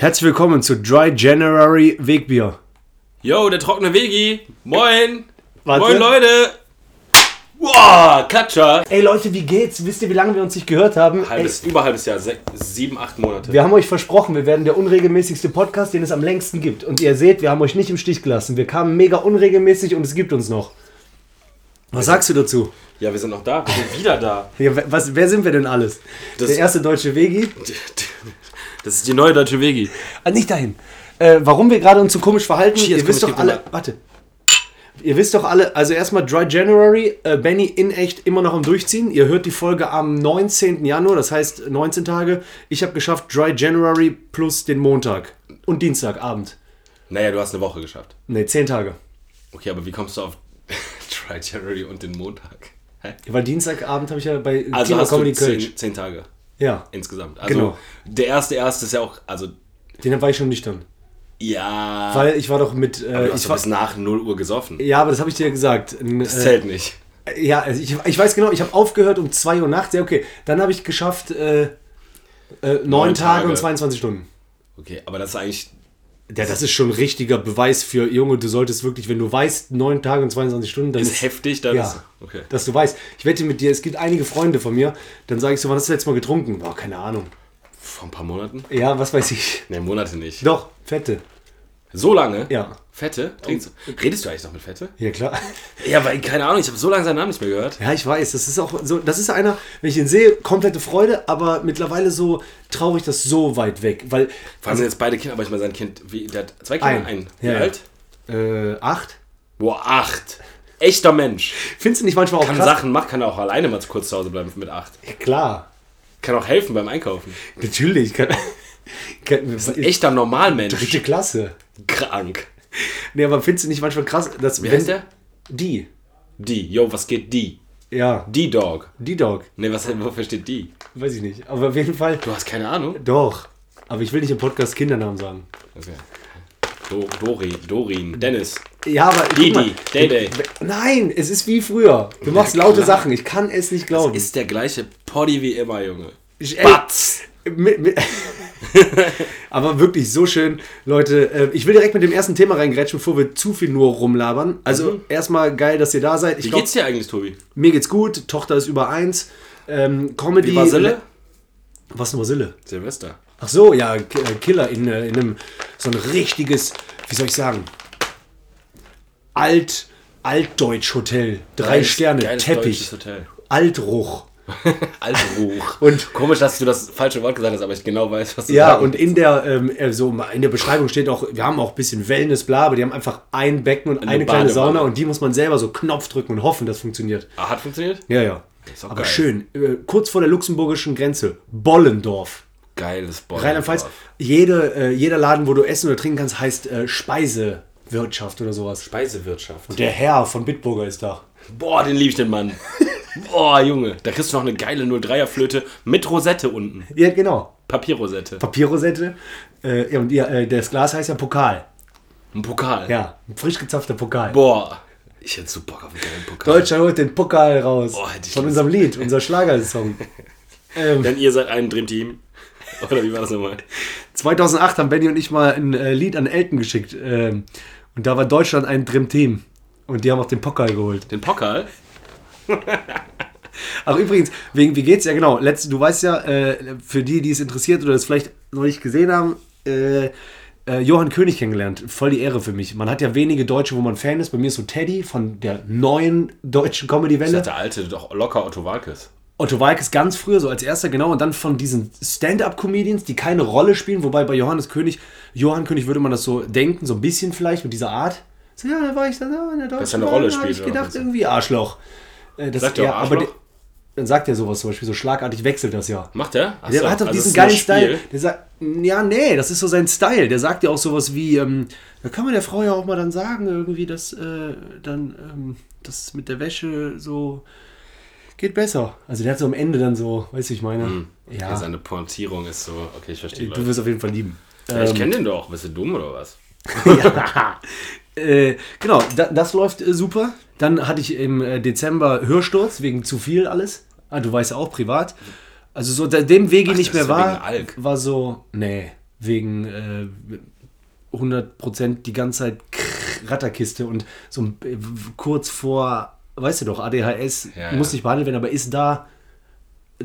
Herzlich willkommen zu Dry January Wegbier. Yo, der trockene Vegi. Moin. Warte. Moin, Leute. Wow, Klatscher. Ey Leute, wie geht's? Wisst ihr, wie lange wir uns nicht gehört haben? Halbes, über halbes Jahr, sieben, acht Monate. Ey, wir haben euch versprochen, wir werden der unregelmäßigste Podcast, den es am längsten gibt. Und ihr seht, wir haben euch nicht im Stich gelassen. Wir kamen mega unregelmäßig und es gibt uns noch. Was sagst du dazu? Ja, wir sind noch da. Wir sind wieder da. Ja, was, wer sind wir denn alles? Das- der erste deutsche Vegi? Das ist die neue deutsche Vegi. Ah, nicht dahin. Äh, warum wir gerade uns so komisch verhalten, Cheers, ihr wisst doch alle. Warte. Ihr wisst doch alle, also erstmal Dry January, äh, Benny in echt immer noch am Durchziehen. Ihr hört die Folge am 19. Januar, das heißt 19 Tage. Ich habe geschafft Dry January plus den Montag und Dienstagabend. Naja, du hast eine Woche geschafft. Ne, 10 Tage. Okay, aber wie kommst du auf Try January und den Montag? Hä? Weil Dienstagabend habe ich ja bei Also Kino hast du Comedy zehn, Kölsch. zehn Tage Ja, insgesamt. Also Genau. der erste erste ist ja auch, also den war ich schon nüchtern. ja, Weil ich war doch mit. Äh, ich war, bis nach 0 Uhr gesoffen. ja, aber das habe ich dir ja gesagt. Ein, Das äh, zählt nicht. Ja, also ich, ich weiß genau, ich habe aufgehört um 2 Uhr nachts. Ja, okay. Dann habe ich geschafft äh, äh, 9 Neun Tage. und Tage. 22 Stunden. Okay, aber das ist eigentlich Ja, das ist schon ein richtiger Beweis für Junge, du solltest wirklich, wenn du weißt, 9 Tage und 22 Stunden, dann ist heftig, dann ja, ist okay. dass du weißt. Ich wette mit dir, es gibt einige Freunde von mir, dann sage ich so, wann hast du letztes Mal getrunken? Boah, keine Ahnung. Vor ein paar Monaten? Ja, was weiß ich. Ne, Monate nicht. Doch, Fette. So lange? Ja. Fette? Trinkst du? Redest du eigentlich noch mit Fette? Ja, klar. Ja, weil, keine Ahnung, ich habe so lange seinen Namen nicht mehr gehört. Ja, ich weiß, das ist auch so, das ist einer, wenn ich ihn sehe, komplette Freude, aber mittlerweile so traurig, das so weit weg, weil Vor allem sind jetzt beide Kinder, aber ich meine, sein Kind, wie, der hat zwei Kinder? Ein. Ein. Wie Ja, alt? äh, acht. Boah, acht. Echter Mensch. Findest du nicht manchmal auch Kann krass? Sachen machen, kann auch alleine mal kurz zu Hause bleiben mit acht. Ja, klar. Kann auch helfen beim Einkaufen. Natürlich. Kann, kann, Echter Normalmensch. dritte Klasse. Krank. Nee, aber findest du nicht manchmal krass, dass Wie heißt der? Die. Die. Yo, was geht die? Ja, Die Dog. die Dog. Ne, was, wofür steht die? Weiß ich nicht. Aber auf jeden Fall. Du hast keine Ahnung? Doch. Aber ich will nicht im Podcast Kindernamen sagen. Okay. Do, Dori, Dorin, Dennis. Ja, aber. Didi, mal, Day-Day. Nein, es ist wie früher. Du machst Ja, laute. Sachen. Ich kann es nicht glauben. Ist der gleiche Poddy wie immer, Junge. Ich- ey, Batz. Aber wirklich so schön, Leute. äh, Ich will direkt mit dem ersten Thema reingrätschen, bevor wir zu viel nur rumlabern. Also erstmal geil, dass ihr da seid. Ich Wie glaub, geht's dir eigentlich, Tobi? mir geht's gut. Tochter ist über eins. Ähm, Comedy. Wie war Sille? Was nur Sille? Silvester. Ach so, ja, äh, Killer in, äh, in einem so ein richtiges, wie soll ich sagen, alt altdeutsch Hotel, drei Geiles- Sterne, Teppich. Altruch. Altruch. Und- Komisch, dass du das falsche Wort gesagt hast, aber ich genau weiß, was du Ja, sagen und in der ähm, äh, so in der Beschreibung steht auch, wir haben auch ein bisschen Wellness, bla, aber die haben einfach ein Becken und eine, Eine kleine. Sauna und die muss man selber so Knopf drücken und hoffen, das funktioniert. Ah, hat funktioniert? Ja, ja. ist auch Aber geil. schön, äh, kurz vor der luxemburgischen Grenze, Bollendorf. Geiles Boy. Rheinland-Pfalz, jede, äh, jeder Laden, wo du essen oder trinken kannst, heißt äh, Speisewirtschaft oder sowas. Speisewirtschaft. Der Herr von Bitburger ist da. Boah, den lieb ich, den Mann. Boah, Junge. Da kriegst du noch eine geile 03er Flöte mit Rosette unten. Ja, genau. Papierrosette. Papierrosette. Äh, und ja, äh, das Glas heißt ja Pokal. Ein Pokal. Ja, ein frisch gezapfter Pokal. Boah. Ich hätte so Bock auf einen geilen Pokal. Deutschland holt den Pokal raus. Ich von unserem Lied, unser Schlagersong. ähm, Denn ihr seid ein Dreamteam. Oder wie war das nochmal? 2008 haben Benny und ich mal ein äh, Lied an Elton geschickt. Ähm, und da war Deutschland ein Dream-Team. Und die haben auch den Pokal geholt. Den Pokal? Ach übrigens, wegen, wie geht's? Ja genau, letzt, du weißt ja, äh, für die, die es interessiert oder es vielleicht noch nicht gesehen haben, äh, äh, Johann König kennengelernt. Voll die Ehre für mich. Man hat ja wenige Deutsche, wo man Fan ist. Bei mir ist so Teddy von der neuen deutschen Comedy-Welle. dachte, der alte, doch locker Otto Walkes. Otto Walkes ganz früher, so als erster, genau. Und dann von diesen Stand-Up-Comedians, die keine Rolle spielen. Wobei bei Johannes König, Johann König würde man das so denken, so ein bisschen vielleicht mit dieser Art. So, ja, da war ich dann so in der deutschen Dass er eine Rolle, hab spielt, ich oder gedacht, was? irgendwie Arschloch. Äh, Das, Sagt er auch aber Arschloch? die- dann sagt er sowas zum Beispiel, so schlagartig wechselt das ja. Macht der? Ach Der so, hat doch also diesen geilen Style. Der sagt, ja, nee, das ist so sein Style. Der sagt ja auch sowas wie, ähm, da kann man der Frau ja auch mal dann sagen, irgendwie, dass äh, dann ähm, das mit der Wäsche so geht besser. Also der hat so am Ende dann so, weißt du, ich meine. Okay, Ja, seine Pointierung ist so, okay, ich verstehe. du Leute. wirst auf jeden Fall lieben. Ja, ich Ähm, kenne den doch. Bist du dumm oder was? ja. äh, genau, da, das läuft äh, super. Dann hatte ich im äh, Dezember Hörsturz wegen zu viel alles. Ah, du weißt ja auch privat. Also so, da- dem Wege Ach, nicht mehr war, war so, nee. wegen äh, 100% die ganze Zeit Ratterkiste und so äh, kurz vor, weißt du doch, ADHS Ja, muss ja. nicht behandelt werden, aber ist da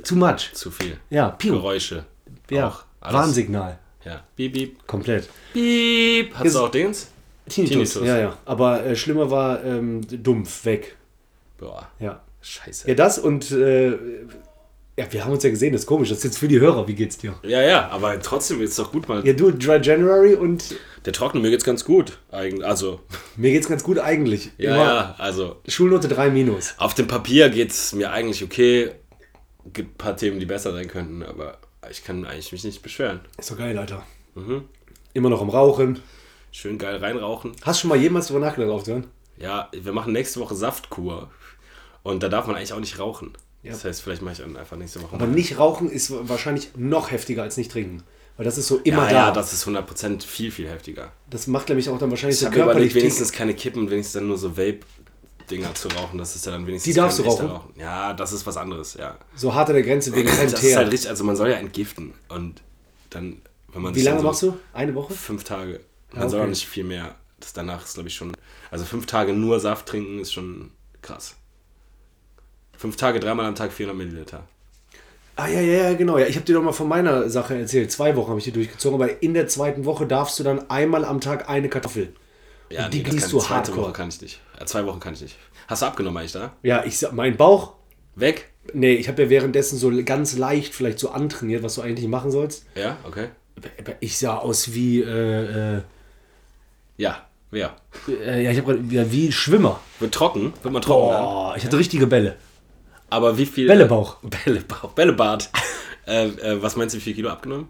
too much. Zu viel. Ja, piu. Geräusche. Ja, Auch. Warnsignal. Ja. Piep, piep. Komplett. Piep. Hast Ist- du auch Dings? Tinnitus. Tinnitus. Ja, ja. Aber äh, schlimmer war ähm, dumpf, weg. Boah. Ja. Scheiße. Ja, das und äh, ja, wir haben uns ja gesehen, das ist komisch. Das ist jetzt für die Hörer. Wie geht's dir? Ja, ja, aber trotzdem es doch gut mal. Ja, du, Dry January und Der Trockene, mir geht's ganz gut. Eigentlich. Also, mir geht's ganz gut eigentlich. ja, Immer ja, also Schulnote 3 minus. auf dem Papier geht's mir eigentlich okay. Gibt ein paar Themen, die besser sein könnten, aber ich kann eigentlich mich nicht beschweren. Ist doch geil, Alter. Mhm. Immer noch am Rauchen. Schön geil reinrauchen. Hast du schon mal jemals drüber nachgedacht aufzuhören? Ja, wir machen nächste Woche Saftkur. Und da darf man eigentlich auch nicht rauchen. Ja. Das heißt, vielleicht mache ich dann einfach nächste Woche Aber mal. nicht rauchen ist wahrscheinlich noch heftiger als nicht trinken. Weil das ist so immer ja, da. ja, das ist 100% viel, viel heftiger. das macht nämlich auch dann wahrscheinlich Ich so körperlich. wenigstens keine Kippen, wenigstens dann nur so Vape-Dinger zu rauchen. Das ist ja dann wenigstens Die darfst du echter rauchen? Ja, das ist was anderes, ja. so hart an der Grenze wegen kein Das ist halt richtig, also man soll ja entgiften. Und dann, wenn man Wie lange so machst du? Eine Woche? Fünf Tage. Man Ah, soll auch okay. nicht viel mehr. Das danach ist, glaube ich, schon. Also fünf Tage nur Saft trinken ist schon krass. Fünf Tage, dreimal am Tag 400 Milliliter. Ah ja, ja, ja, genau. Ja, ich habe dir doch mal von meiner Sache erzählt. Zwei Wochen habe ich die durchgezogen, aber in der zweiten Woche darfst du dann einmal am Tag eine Kartoffel. Ja, Und die das gießt du zweite hardcore. Woche kann ich nicht. Ja, zwei Wochen kann ich nicht. Hast du abgenommen eigentlich da? Ja, ich mein Bauch. Weg? Nee, ich habe ja währenddessen so ganz leicht vielleicht so antrainiert, was du eigentlich machen sollst. Ja, okay. Ich sah aus wie, äh, äh, Ja, wer? äh, ja, ich habe ja, wie Schwimmer. Wird trocken? Wird man trocken dann? Boah, ich hatte richtige Bälle. Aber wie viel. Bällebauch. Äh, Bällebauch. Bällebart. äh, äh, was meinst du, wie viel Kilo abgenommen?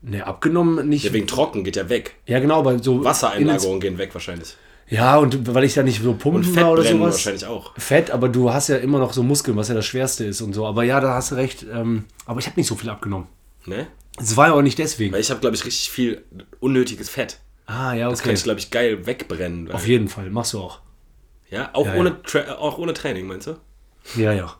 Ne, abgenommen nicht. Ja, wegen trocken geht ja weg. Ja, genau, aber so. Wassereinlagerungen gehen weg wahrscheinlich. Ja, und weil ich da nicht so pumpen Und war oder sowas. wahrscheinlich auch. Fett, aber du hast ja immer noch so Muskeln, was ja das Schwerste ist und so. Aber ja, da hast du recht. Ähm, aber ich habe nicht so viel abgenommen. Ne? Es war ja auch nicht deswegen. Weil ich habe, glaube ich, richtig viel unnötiges Fett. Ah, ja, Das kann okay. ich, glaube ich, geil wegbrennen. Auf jeden Fall, machst du auch. Ja, auch, Ja, ohne äh, auch ohne Training, meinst du? Ja, ja.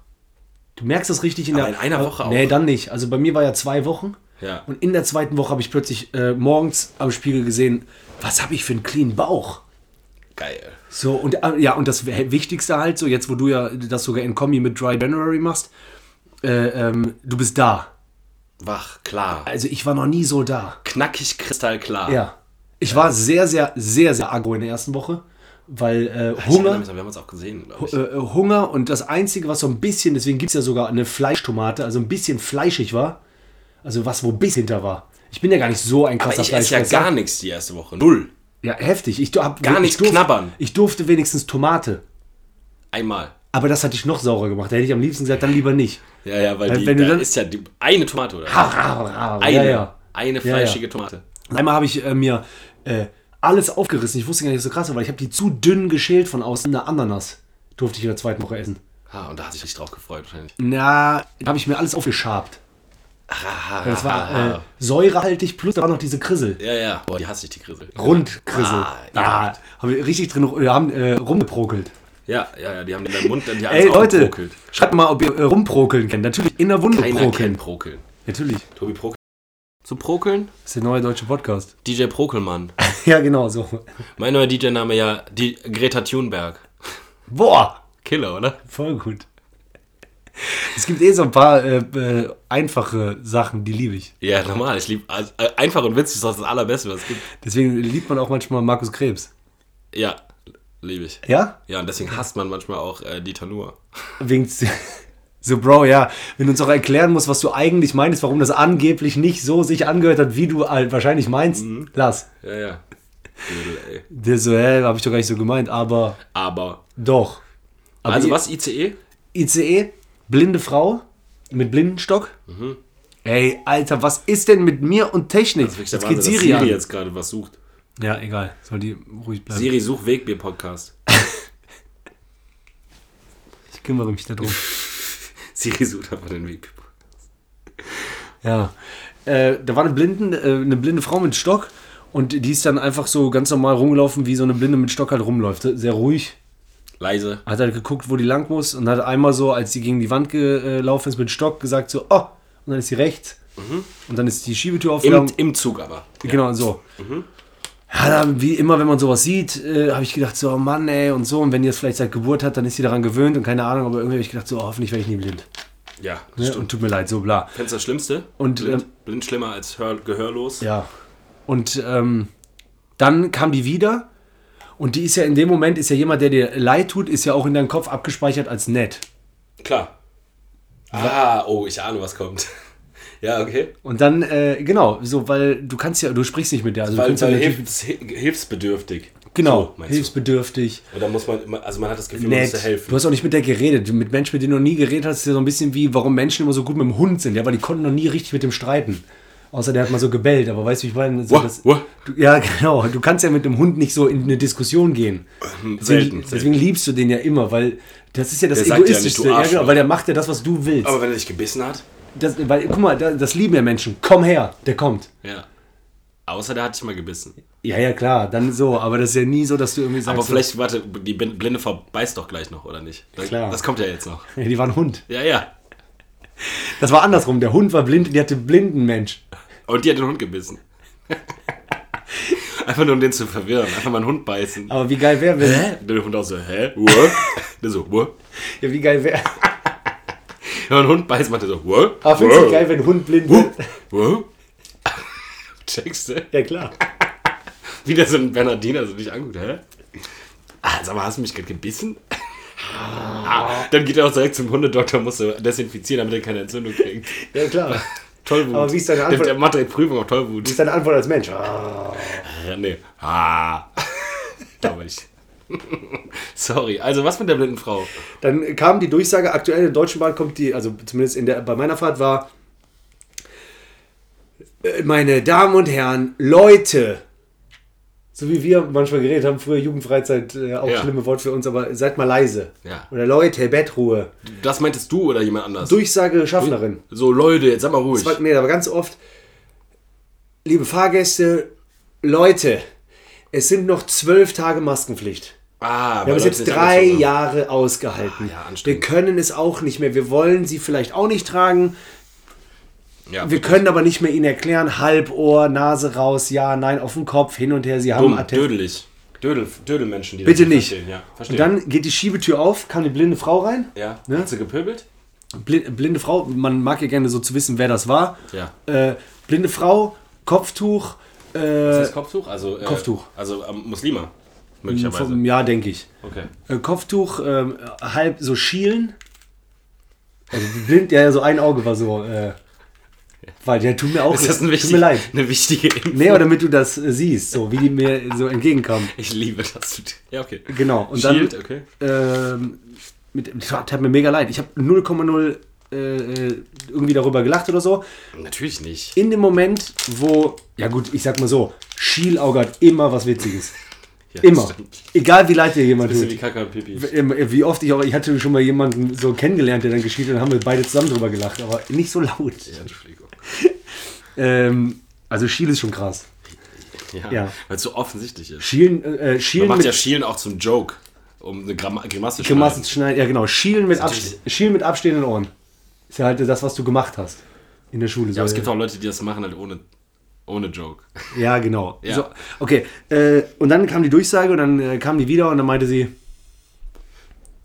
Du merkst das richtig in Aber der. in einer Woche auch. Nee, dann nicht. Also bei mir war ja zwei Wochen. Ja. Und in der zweiten Woche habe ich plötzlich äh, morgens am Spiegel gesehen, was habe ich für einen clean Bauch? Geil. So, und äh, ja, und das Wichtigste halt, so jetzt, wo du ja das sogar in Kombi mit Dry January machst, äh, ähm, du bist da. Wach, klar. Also ich war noch nie so da. Knackig, kristallklar. Ja. Ich war sehr, sehr, sehr, sehr aggro in der ersten Woche, weil äh, Hunger, mich, Wir haben uns auch gesehen, glaube ich. äh, Hunger und das Einzige, was so ein bisschen, deswegen gibt es ja sogar eine Fleischtomate, also ein bisschen fleischig war, also was, wo Biss hinter war. Ich bin ja gar nicht so ein krasser ich esse ja Fleischfresser. gar nichts die erste Woche. Null. Ja, heftig. Ich hab, Gar ich nichts knabbern. Ich durfte wenigstens Tomate. Einmal. Aber das hatte ich noch saurer gemacht. Da hätte ich am liebsten gesagt, dann lieber nicht. Ja, ja, weil Weil die, wenn du da dann- ist ja die, eine Tomate, oder? Eine. Eine. Ja, ja. Eine Ja, fleischige Tomate. Einmal habe ich äh, mir äh, alles aufgerissen. Ich wusste gar nicht, dass so krass war, weil ich habe die zu dünn geschält von außen. Eine Ananas durfte ich in der zweiten Woche essen. Ah, und da hat sich richtig drauf gefreut, wahrscheinlich. Na, habe ich mir alles aufgeschabt. Das war äh, säurehaltig plus da war noch diese Krissel. ja, ja. Boah, die hasse ich, die Grissel. Rundkrissel. Ah, ja. haben wir richtig drin wir haben, äh, rumgeprokelt. Ja, ja, ja, die haben in deinem Mund dann die Ey, alles Leute, aufgebrokelt. schreibt mal, ob ihr äh, rumprokeln kennt. Natürlich in der Wunde Keiner prokeln. kennt Prokeln. Natürlich. Tobi. Zu Prokeln? Das ist der neue deutsche Podcast. DJ Prokelmann. ja, genau so. Mein neuer DJ-Name ja die Greta Thunberg. Boah, Killer, oder? voll gut. Es gibt eh so ein paar äh, äh, einfache Sachen, die liebe ich. Ja, normal. Ich liebe also, äh, einfach und witzig ist das, das allerbeste, was es gibt. Deswegen liebt man auch manchmal Markus Krebs. Ja, liebe ich. Ja? Ja, und deswegen hasst man manchmal auch äh, Dieter Nuhr. Wegen so, Bro, ja, wenn du uns auch erklären musst, was du eigentlich meinst, warum das angeblich nicht so sich angehört hat, wie du halt wahrscheinlich meinst, lass. Ja, ja. Ey. Der so, hä, hab ich doch gar nicht so gemeint, aber Aber. doch. Aber also was, ICE? ICE, blinde Frau mit Blindenstock. Ey, Alter, was ist denn mit mir und Technik? Das ist Jetzt geht Siri, Siri jetzt gerade was sucht. Ja, egal, soll die ruhig bleiben. Siri, such Wegbier-Podcast. Ich kümmere mich darum. Siri sucht einfach den Wegbier. Ja. Äh, da war eine, Blinden, äh, eine blinde Frau mit Stock und die ist dann einfach so ganz normal rumgelaufen, wie so eine Blinde mit Stock halt rumläuft. Sehr ruhig. Leise. Hat halt geguckt, wo die lang muss und hat einmal so, als sie gegen die Wand gelaufen ist mit Stock, gesagt so, oh, und dann ist sie rechts, Und dann ist die Schiebetür Im, aufgegangen. Im Zug aber. Genau, so. Ja, da, wie immer, wenn man sowas sieht, äh, habe ich gedacht, so, oh Mann, ey, und so. Und wenn die das vielleicht seit Geburt hat, dann ist sie daran gewöhnt und keine Ahnung, aber irgendwie habe ich gedacht, so, oh, hoffentlich werde ich nie blind. Ja, Ne? Und tut mir leid, so bla. Kennst du das Schlimmste? Und, blind, ähm, blind schlimmer als hör, gehörlos. Ja. Und ähm, dann kam die wieder. Und die ist ja in dem Moment, ist ja jemand, der dir leid tut, ist ja auch in deinem Kopf abgespeichert als nett. Klar. Ah, oh, ich ahne, was kommt. Ja, okay. Und dann, äh, genau, so, weil du kannst ja, du sprichst nicht mit der. Also du Weil, kannst ja weil natürlich, hilfs, hilfsbedürftig. genau, So, meinst du? hilfsbedürftig. Oder muss man, also man hat das Gefühl, man müsste helfen. Du hast auch nicht mit der geredet. Du- Mit Menschen, mit denen du noch nie geredet hast, ist ja so ein bisschen wie, warum Menschen immer so gut mit dem Hund sind. Ja, weil die konnten noch nie richtig mit dem streiten. Außer der hat mal so gebellt, aber weißt du, wie ich meine? So, das, du, ja, genau. Du kannst ja mit dem Hund nicht so in eine Diskussion gehen. Selten, Deswegen, selten. deswegen liebst du den ja immer, weil das ist ja das Der sagt ja nicht, Egoistischste. du Ja, genau, weil der macht ja das, was du willst. Aber wenn er dich gebissen hat? Das, weil, guck mal, da- das lieben ja Menschen. Komm her, der kommt. Ja. Außer der hat dich mal gebissen. Ja, ja, klar, dann so. Aber das ist ja nie so, dass du irgendwie sagst, Aber vielleicht, warte, die blinde Frau beißt doch gleich noch, oder nicht? Das, Klar. das kommt ja jetzt noch. so, ja, die war ein Hund. Ja, ja. Das war andersrum. Der Hund war blind und die hatte einen blinden Mensch. Und die hat den Hund gebissen. Einfach nur um den zu verwirren. Einfach mal einen Hund beißen. Aber wie geil wäre, wenn. Hä? Der Hund auch so, hä? What? Der so, what? Ja, wie geil wäre. Wenn einen Hund beißt, macht er so, what? Aber findest du geil, wenn ein Hund blind wird? What? Checkst du? Ja, klar. Wie der so ein Bernardiner so dich anguckt, hä? Ah, sag mal, hast du mich gerade gebissen? Ah, dann geht er auch direkt zum Hundedoktor, muss er desinfizieren, damit er keine Entzündung kriegt. Ja, klar. Tollwut. Aber wie ist deine Der, Antwort? der macht direkt Prüfung auf Tollwut. Das ist deine Antwort als Mensch. Ah. Ja, nee. Ah. Glaube ich. Sorry. Also, was mit der blinden Frau? Dann kam die Durchsage, aktuell in der Deutschen Bahn kommt die, also zumindest in der, bei meiner Fahrt war, äh, meine Damen und Herren, Leute, so wie wir manchmal geredet haben, früher Jugendfreizeit, äh, auch Ja. schlimme Wort für uns, aber seid mal leise. Ja. Oder Leute, Bettruhe. Das meintest du oder jemand anders? Durchsage Schaffnerin. So, Leute, jetzt sag mal ruhig. Das war, nee, aber ganz oft, liebe Fahrgäste, Leute, es sind noch zwölf Tage Maskenpflicht. Ah, Wir haben es jetzt drei Jahre ausgehalten. Ah, ja, wir können es auch nicht mehr. Wir wollen sie vielleicht auch nicht tragen. Ja, Wir können aber nicht mehr ihnen erklären, Halbohr, Nase raus, ja, nein, auf den Kopf, hin und her. Sie haben Dumm, dödelig. Dödel, Dödelmenschen, die Bitte das nicht. verstehen. Ja, verstehe. Und dann geht die Schiebetür auf, kam eine blinde Frau rein. ja. Ne? Hat sie gepöbelt? Blinde, blinde Frau, man mag ja gerne so zu wissen, wer das war. Ja. Äh, blinde Frau, Kopftuch. Ist Äh, das Kopftuch? Also, äh, Kopftuch. Also ähm, Muslima, möglicherweise. vom, ja, denke ich. Okay. Äh, Kopftuch, ähm, halb so schielen. Also blind, ja, so ein Auge war so. Äh, weil der tut mir auch Ist das ein tut wichtig, mir leid. eine wichtige Info? Nee, aber damit du das äh, siehst, so wie die mir so entgegenkommen. Ich liebe das. Ja, okay. Genau. Und Shield, dann okay. ähm, mit, das tat mir mega leid. Ich habe 0,0 äh, äh, irgendwie darüber gelacht oder so. Natürlich nicht. In dem Moment, wo, ja gut, ich sag mal so, Schielauge hat immer was Witziges. Ja, Immer. stimmt. Egal wie leid dir jemand tut. wie Kaka und Pipi. Wie oft ich auch, ich hatte schon mal jemanden so kennengelernt, der dann geschielt hat, und haben wir beide zusammen drüber gelacht, aber nicht so laut. Ja, Entschuldigung. Ähm, also Schiel ist schon krass. Ja, Ja. weil es so offensichtlich ist. Schielen, äh, Man Schielen macht mit ja Schielen auch zum Joke, um eine Gram Grimasse schneiden. zu schneiden. Ja genau, Schielen mit, Schielen mit abstehenden Ohren. Ist ja halt das, was du gemacht hast in der Schule. Ja, aber So, es gibt auch Leute, die das machen halt ohne, ohne Joke. Ja, genau. Ja. So, okay, äh, und dann kam die Durchsage und dann äh, kam die wieder und dann meinte sie,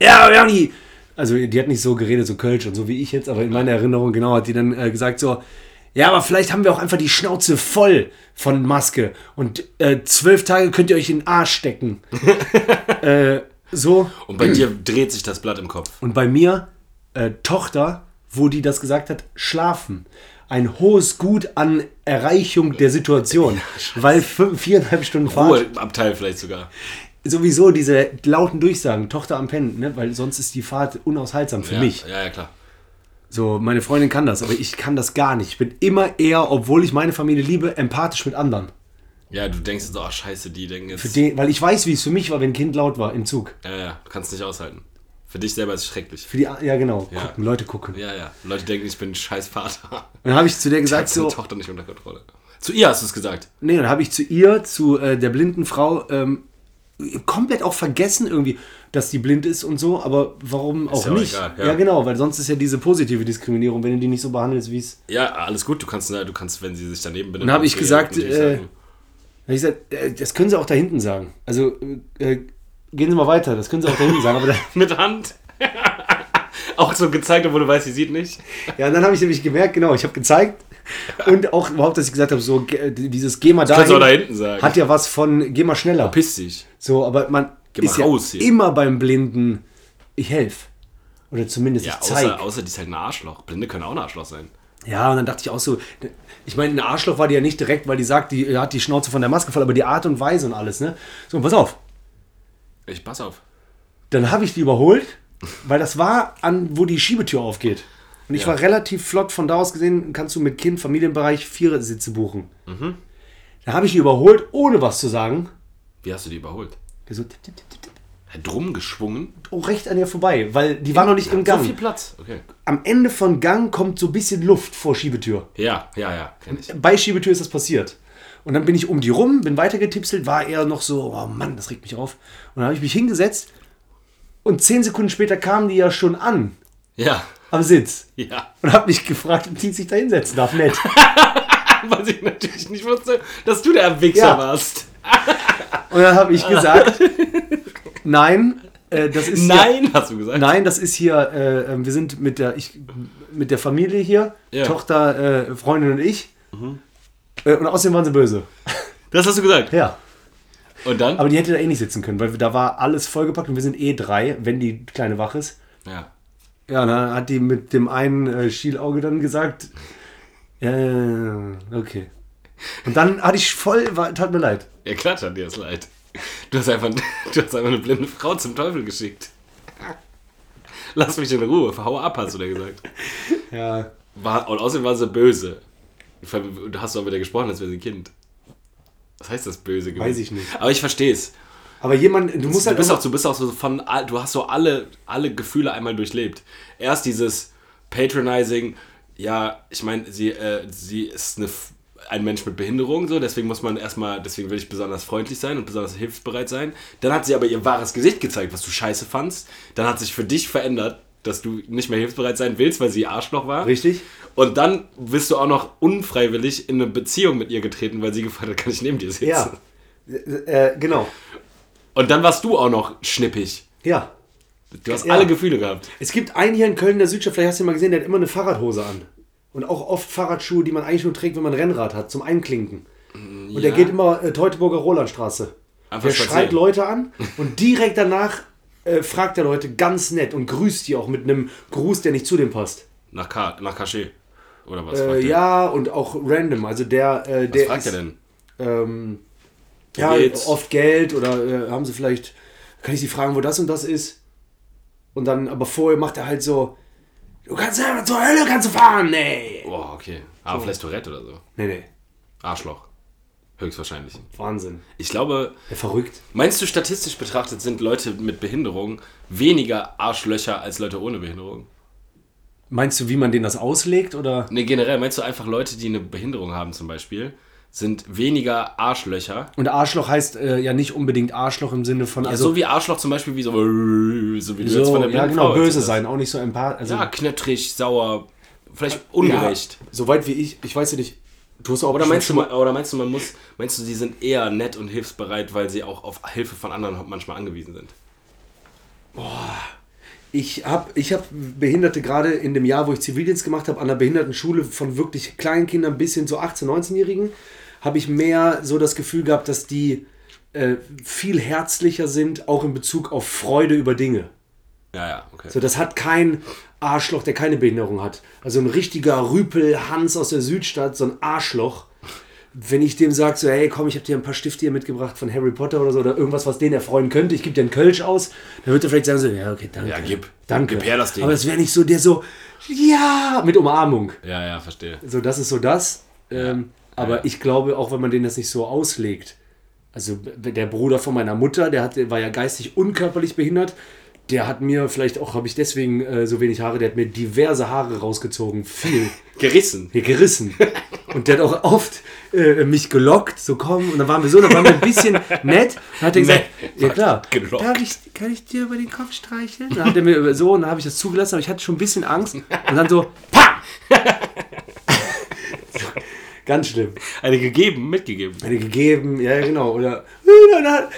ja, die, also die hat nicht so geredet, so Kölsch und so wie ich jetzt, aber in meiner Erinnerung genau hat die dann äh, gesagt so, ja, aber vielleicht haben wir auch einfach die Schnauze voll von Maske und äh, zwölf Tage könnt ihr euch in den Arsch stecken. äh, so, Und bei dir dreht sich das Blatt im Kopf. und bei mir, äh, Tochter, wo die das gesagt hat, schlafen. Ein hohes Gut an Erreichung der Situation. weil fünf, viereinhalb Stunden Fahrt, Ruheabteil vielleicht sogar. sowieso diese lauten Durchsagen, Tochter am Pennen, ne? weil sonst ist die Fahrt unaushaltsam für ja, mich. Ja, ja, klar. So, meine Freundin kann das, aber ich kann das gar nicht. Ich bin immer eher, obwohl ich meine Familie liebe, empathisch mit anderen. Ja, du denkst so, ach scheiße, die denken jetzt. Für den, weil ich weiß, wie es für mich war, wenn ein Kind laut war im Zug. ja, ja, du kannst nicht aushalten. Für dich selber ist es schrecklich. Für die, ja genau, Ja. gucken, Leute gucken. Ja, ja. Leute denken, ich bin ein scheiß Vater. Dann habe ich zu der Ich gesagt, seine so, Tochter nicht unter Kontrolle. Zu ihr hast du es gesagt. Nee, dann habe ich zu ihr, zu äh, der blinden Frau, ähm, komplett auch vergessen irgendwie, dass die blind ist und so, aber warum auch ja auch nicht? egal, ja. ja. genau, weil sonst ist ja diese positive Diskriminierung, wenn du die nicht so behandelst, wie es. Ja, alles gut. Du kannst, ne, du kannst, wenn sie sich daneben benimmt. Dann habe ich du ihr gesagt, äh, ich gesagt, äh, das können sie auch da hinten sagen. Also äh, gehen Sie mal weiter, das können sie auch da hinten sagen. Aber mit Hand. auch so gezeigt, obwohl du weißt, sie sieht nicht. ja, und dann habe ich nämlich gemerkt, genau, ich habe gezeigt und auch überhaupt, dass ich gesagt habe, so dieses Geh mal auch da dahin hinten sagen. hat ja was von Geh mal schneller. Piss dich. So, aber man ist ja hier. immer beim Blinden, ich helfe. Oder zumindest Ja, ich zeige. außer, außer die ist halt ein Arschloch. Blinde können auch ein Arschloch sein. Ja, und dann dachte ich auch so, ich meine, ein Arschloch war die ja nicht direkt, weil die sagt, die hat die Schnauze von der Maske voll, aber die Art und Weise und alles, ne? So, pass auf. Ich pass auf. Dann habe ich die überholt, weil das war an, wo die Schiebetür aufgeht. Und ich Ja. war relativ flott von da aus gesehen, kannst du mit Kind, Familienbereich vier Sitze buchen. Mhm. Da habe ich die überholt, ohne was zu sagen. Wie hast du die überholt? So, tipp, tipp, tipp. Drum geschwungen. oh, recht an ihr vorbei, weil die war noch nicht im Gang. So viel Platz. Okay. Am Ende von Gang kommt so ein bisschen Luft vor Schiebetür. Ja, ja, ja. Kenn ich. Bei Schiebetür ist das passiert. Und dann bin ich um die rum, bin weitergetipselt, war er noch so, oh Mann, das regt mich auf. Und dann habe ich mich hingesetzt und zehn Sekunden später kamen die ja schon an Ja. am Sitz Ja. und habe mich gefragt, ob die sich da hinsetzen darf. Nett. Weil ich natürlich nicht wusste, dass du der Wichser Ja. warst. Und dann habe ich gesagt, nein, äh, das ist Hier, Nein, hast du gesagt. nein, das ist hier, äh, äh, wir sind mit der, ich, mit der Familie hier, Ja. Tochter, äh, Freundin und ich. Äh, und außerdem waren sie böse. Das hast du gesagt. Ja. Und dann? Aber die hätte da eh nicht sitzen können, weil da war alles vollgepackt und wir sind eh drei, wenn die Kleine wach ist. ja. Ja, dann hat die mit dem einen äh, Schielauge dann gesagt, ja, ja, okay. Und dann hatte ich voll, war, tat mir leid. Ja, klar tat dir das leid. Du hast, einfach, du hast einfach eine blinde Frau zum Teufel geschickt. Lass mich in Ruhe. Hau ab, hast du dir gesagt. Ja. War, und außerdem war sie böse. Du hast doch ihr gesprochen, als wäre sie ein Kind. Was heißt das böse gewesen? Weiß ich nicht. Aber ich verstehe es. Aber jemand, du musst Du halt bist auch, du bist auch so von, du hast so alle, alle Gefühle einmal durchlebt. Erst dieses Patronizing, ja, ich meine, sie, äh, sie ist eine, ein Mensch mit Behinderung, so, deswegen muss man erstmal, deswegen will ich besonders freundlich sein und besonders hilfsbereit sein. Dann hat sie aber ihr wahres Gesicht gezeigt, was du scheiße fandst. Dann hat sich für dich verändert, dass du nicht mehr hilfsbereit sein willst, weil sie Arschloch war. Richtig. Und dann bist du auch noch unfreiwillig in eine Beziehung mit ihr getreten, weil sie gefragt hat, kann ich neben dir sitzen. Ja. Äh, genau. Und dann warst du auch noch schnippig. Ja. Du hast Ja. alle Gefühle gehabt. Es gibt einen hier in Köln, der Südstadt, vielleicht hast du ihn mal gesehen, der hat immer eine Fahrradhose an. Und auch oft Fahrradschuhe, die man eigentlich nur trägt, wenn man ein Rennrad hat, zum Einklinken. Und der Ja. geht immer äh, Teutoburger Rolandstraße. Einfach der schreit Leute an und direkt danach äh, fragt er Leute ganz nett und grüßt die auch mit einem Gruß, der nicht zu dem passt. Nach, Ka nach Cachet. Oder was? Äh, ja, und auch random. Also der, äh, Was der fragt ist, er denn? Ähm, ja, geht's? oft Geld oder äh, haben sie vielleicht, kann ich sie fragen, wo das und das ist? Und dann, aber vorher macht er halt so, du kannst ja zur Hölle kannst du fahren, nee. Boah, okay. Aber vielleicht Tourette oder so. Nee, nee, Arschloch. Höchstwahrscheinlich. Wahnsinn. Ich glaube, Ja, verrückt. meinst du, statistisch betrachtet sind Leute mit Behinderung weniger Arschlöcher als Leute ohne Behinderung? Meinst du, wie man denen das auslegt oder? Ne, generell, meinst du einfach Leute, die eine Behinderung haben zum Beispiel, sind weniger Arschlöcher? Und Arschloch heißt äh, ja nicht unbedingt Arschloch im Sinne von, Ja, also so wie Arschloch zum Beispiel, wie so, so wie du jetzt so, von der ja genau, Frau böse sein, auch nicht so empath. Also, Ja, knöttrig, sauer, vielleicht ungerecht. Ja, soweit wie ich, ich weiß ja nicht, du hast auch Oder meinst, du, oder meinst du, man muss, meinst du, die sind eher nett und hilfsbereit, weil sie auch auf Hilfe von anderen manchmal angewiesen sind? Ich habe ich hab Behinderte gerade in dem Jahr, wo ich Zivildienst gemacht habe, an einer Behindertenschule von wirklich kleinen Kindern bis hin zu 18-, 19-Jährigen, habe ich mehr so das Gefühl gehabt, dass die äh, viel herzlicher sind, auch in Bezug auf Freude über Dinge. Ja, ja, okay. So, das hat kein Arschloch, der keine Behinderung hat. Also ein richtiger Rüpel Hans aus der Südstadt, so ein Arschloch. Wenn ich dem sage, so, hey, komm, ich habe dir ein paar Stifte hier mitgebracht von Harry Potter oder so, oder irgendwas, was den erfreuen könnte, ich gebe dir einen Kölsch aus, dann wird er vielleicht sagen, so, ja, okay, danke. Ja, gib. Danke. Gib her das Ding. Aber es wäre nicht so, der so, ja, mit Umarmung. Ja, ja, verstehe. So, das ist so das. Ähm, aber Ja. ich glaube, auch wenn man den das nicht so auslegt, also der Bruder von meiner Mutter, der hat, war ja geistig unkörperlich behindert, der hat mir, vielleicht auch habe ich deswegen äh, so wenig Haare, der hat mir diverse Haare rausgezogen. Viel. Gerissen. Hier gerissen. Und der hat auch oft äh, mich gelockt, so komm. Und dann waren wir so, dann waren wir ein bisschen nett. Dann hat er gesagt, Nee, ja klar, gelockt. darf ich, kann ich dir über den Kopf streicheln? Dann hat er mir so, und dann habe ich das zugelassen, aber ich hatte schon ein bisschen Angst. Und dann so, PAM! Ganz schlimm. Eine gegeben, mitgegeben. Eine gegeben, ja genau. Oder,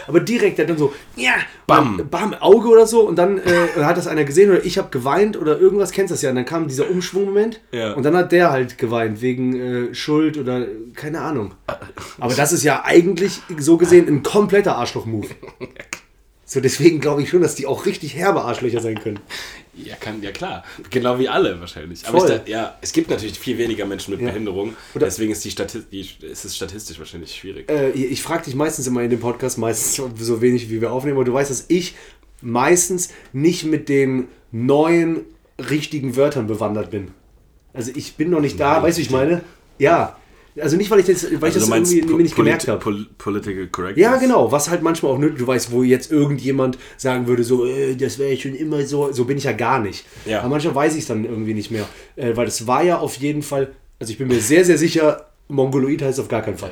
aber direkt, der hat dann so, ja, Bam. Bam, Auge oder so. Und dann äh, hat das einer gesehen oder ich habe geweint oder irgendwas, kennst du das ja. Und dann kam dieser Umschwungmoment. Ja. Und dann hat der halt geweint wegen äh, Schuld oder keine Ahnung. Aber das ist ja eigentlich so gesehen ein kompletter Arschloch-Move. So, deswegen glaube ich schon, dass die auch richtig herbe Arschlöcher sein können. Ja, kann, ja klar. Genau wie alle wahrscheinlich. Aber ich, ja, es gibt natürlich viel weniger Menschen mit Ja. Behinderung. Oder- deswegen ist, die Stati die, ist es statistisch wahrscheinlich schwierig. Äh, ich frage dich meistens immer in dem Podcast, meistens so wenig wie wir aufnehmen, aber du weißt, dass ich meistens nicht mit den neuen richtigen Wörtern bewandert bin. Also ich bin noch nicht da, Nein, weißt du, wie ich meine? Ja. Also nicht, weil ich das, weil ich das irgendwie po- mir nicht gemerkt habe. pol political correctness? Ja, genau, was halt manchmal auch nötig, du weißt, wo jetzt irgendjemand sagen würde, so, äh, das wäre schon immer so, so bin ich ja gar nicht. Ja. Aber manchmal weiß ich es dann irgendwie nicht mehr. Äh, weil das war ja auf jeden Fall, also ich bin mir sehr, sehr sicher, Mongoloid heißt auf gar keinen Fall.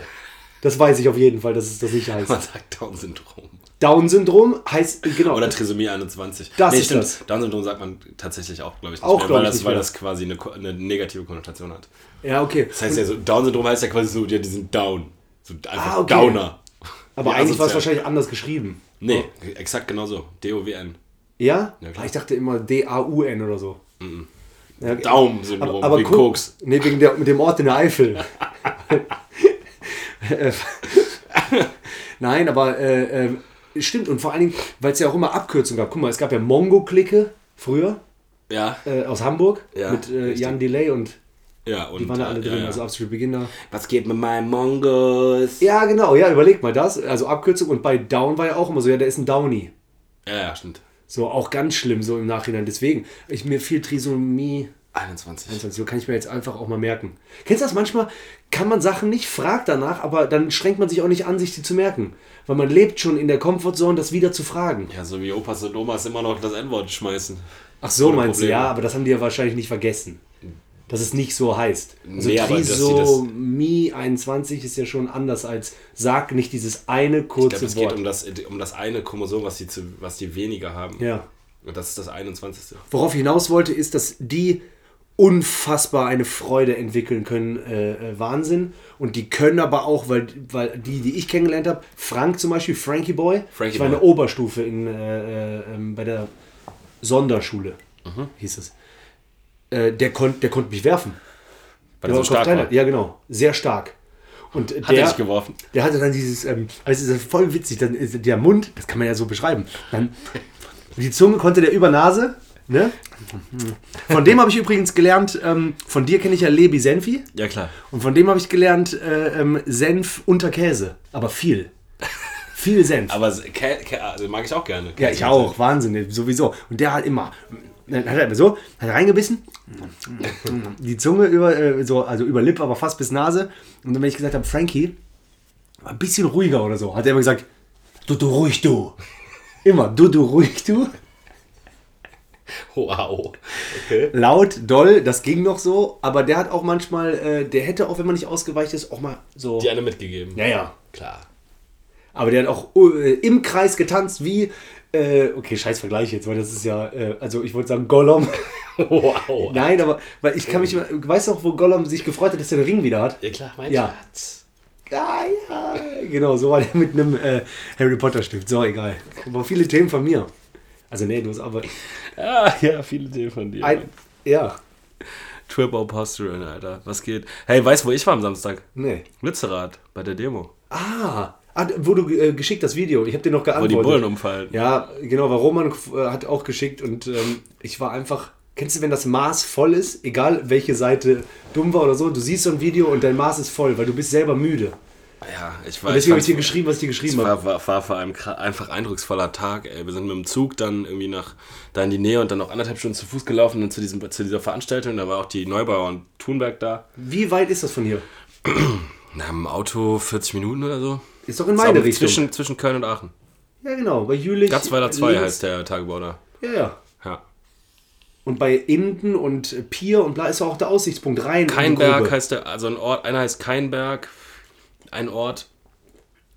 Das weiß ich auf jeden Fall, dass es das nicht heißt. Man sagt Down-Syndrom. Down-Syndrom heißt, genau. Oder Trisomie 21. Das ist das. Down-Syndrom sagt man tatsächlich auch, glaube ich, nicht Auch, mehr, weil, das, nicht weil das quasi eine, eine negative Konnotation hat. ja, okay. Das heißt ja so, Down-Syndrom heißt ja quasi so, ja, die sind down. So einfach Ah, okay. Downer. Aber Ja, eigentlich war es wahrscheinlich anders geschrieben. Nee, exakt genauso. D-O-W-N. Ja? Ja, klar. ich dachte immer D-A-U-N oder so. Ja, Daumen-Syndrom, aber, aber wie guck- Koks. Nee, wegen der, mit dem Ort in der Eifel. Äh, Nein, aber äh, äh, stimmt. Und vor allen Dingen, weil es ja auch immer Abkürzungen gab. Guck mal, es gab ja Mongo-Clique früher Ja, äh, aus Hamburg Ja, mit äh. Jan Delay und ja. Und, die waren da alle drin, ja, ja. also Absolute Beginner. Was geht mit meinen Mongos? Ja, genau, ja, überleg mal das. Also Abkürzung und bei Down war ja auch immer so, ja, der ist ein Downy. Ja, ja, stimmt. So, auch ganz schlimm so im Nachhinein. Deswegen, ich, mir viel Trisomie 21. So kann ich mir jetzt einfach auch mal merken. Kennst du das manchmal? Kann man Sachen nicht, fragt danach, aber dann strengt man sich auch nicht an, sich die zu merken. Weil man lebt schon in der Comfortzone, das wieder zu fragen. Ja, so wie Opas und Omas immer noch das N-Wort schmeißen. Ach so, Ohne meinst du, ja, aber das haben die ja wahrscheinlich nicht vergessen. Dass es nicht so heißt. Also Nee, Trisomie 21 ist ja schon anders als sag nicht dieses eine Ich kurze glaube, es Wort. geht um das, um das eine Chromosom, was die, zu, was die weniger haben. ja. Und das ist das 21. Worauf ich hinaus wollte, ist, dass die unfassbar eine Freude entwickeln können. Äh, äh, Wahnsinn. Und die können aber auch, weil, weil die, die ich kennengelernt habe, Frank zum Beispiel, Frankie Boy, Frankie ich war in Boy. der Oberstufe in, äh, äh, ähm, bei der Sonderschule, Mhm. hieß es. Äh, der konnte der konnt mich werfen. Weil Der er so stark war. Ja, genau. Sehr stark. Und Hat der, er geworfen? der hatte dann dieses, ähm, also das ist voll witzig, dann ist der Mund, das kann man ja so beschreiben. Dann, die Zunge konnte der über Nase, ne? Von dem habe ich übrigens gelernt, ähm, von dir kenne ich ja Lebi Senfi Ja, klar. und von dem habe ich gelernt äh, ähm, Senf unter Käse, aber viel. Viel Senf. Aber Kä Kä also mag ich auch gerne. ja, ich auch, Wahnsinn, sowieso. Und der hat immer, dann hat er immer so, hat reingebissen, die Zunge über, äh, so, also über Lippe, aber fast bis Nase. Und dann, wenn ich gesagt habe, Frankie, ein bisschen ruhiger oder so, hat er immer gesagt, du, du ruhig, du. Immer, du, du ruhig, du. Wow. Okay. Laut, doll, das ging noch so, aber der hat auch manchmal, äh, der hätte auch, wenn man nicht ausgeweicht ist, auch mal so. Die eine mitgegeben. Ja, ja. Klar. Aber der hat auch äh, im Kreis getanzt wie, äh, okay, scheiß Vergleich jetzt, weil das ist ja, äh, also ich wollte sagen Gollum. Wow. Nein, aber, weil ich kann mich immer, weißt du noch, wo Gollum sich gefreut hat, dass er den Ring wieder hat? Ja, klar, mein Ja. Schatz. Ja, ja, genau, so war der mit einem äh, Harry Potter Stift. So, egal. Aber viele Themen von mir. Also, nee, du hast aber. Ja, ja, viele Themen von dir. Ein, ja, Turbo Posturing, Alter. Was geht? Hey, weißt du, wo ich war am Samstag? nee. Lützerath, bei der Demo. Ah, ah wo du äh, geschickt das Video. Ich habe dir noch Wo geantwortet. die Bullen umfallen. Ja, genau, weil Roman äh, hat auch geschickt und ähm, ich war einfach. Kennst du, wenn das Maß voll ist, egal welche Seite dumm war oder so, du siehst so ein Video und dein Maß ist voll, weil du bist selber müde. Ja, ich war. Und deswegen habe ich dir geschrieben, was ich dir Es geschrieben habe. war, war, war vor allem einfach eindrucksvoller Tag, ey. Wir sind mit dem Zug dann irgendwie nach da in die Nähe und dann noch anderthalb Stunden zu Fuß gelaufen dann zu, diesem, zu dieser Veranstaltung. Da war auch die Neubauer und Thunberg da. Wie weit ist das von hier? Na, im Auto 40 Minuten oder so. Ist doch in meine Richtung. Zwischen, zwischen Köln und Aachen. Ja, genau, bei Jülich. Gatzweiler 2 links. heißt der Tagebau da. Ja, ja. Ja. Und bei Inden und Pier und bla ist auch der Aussichtspunkt rein. Keinberg heißt der, also ein Ort, einer heißt Keinberg, ein Ort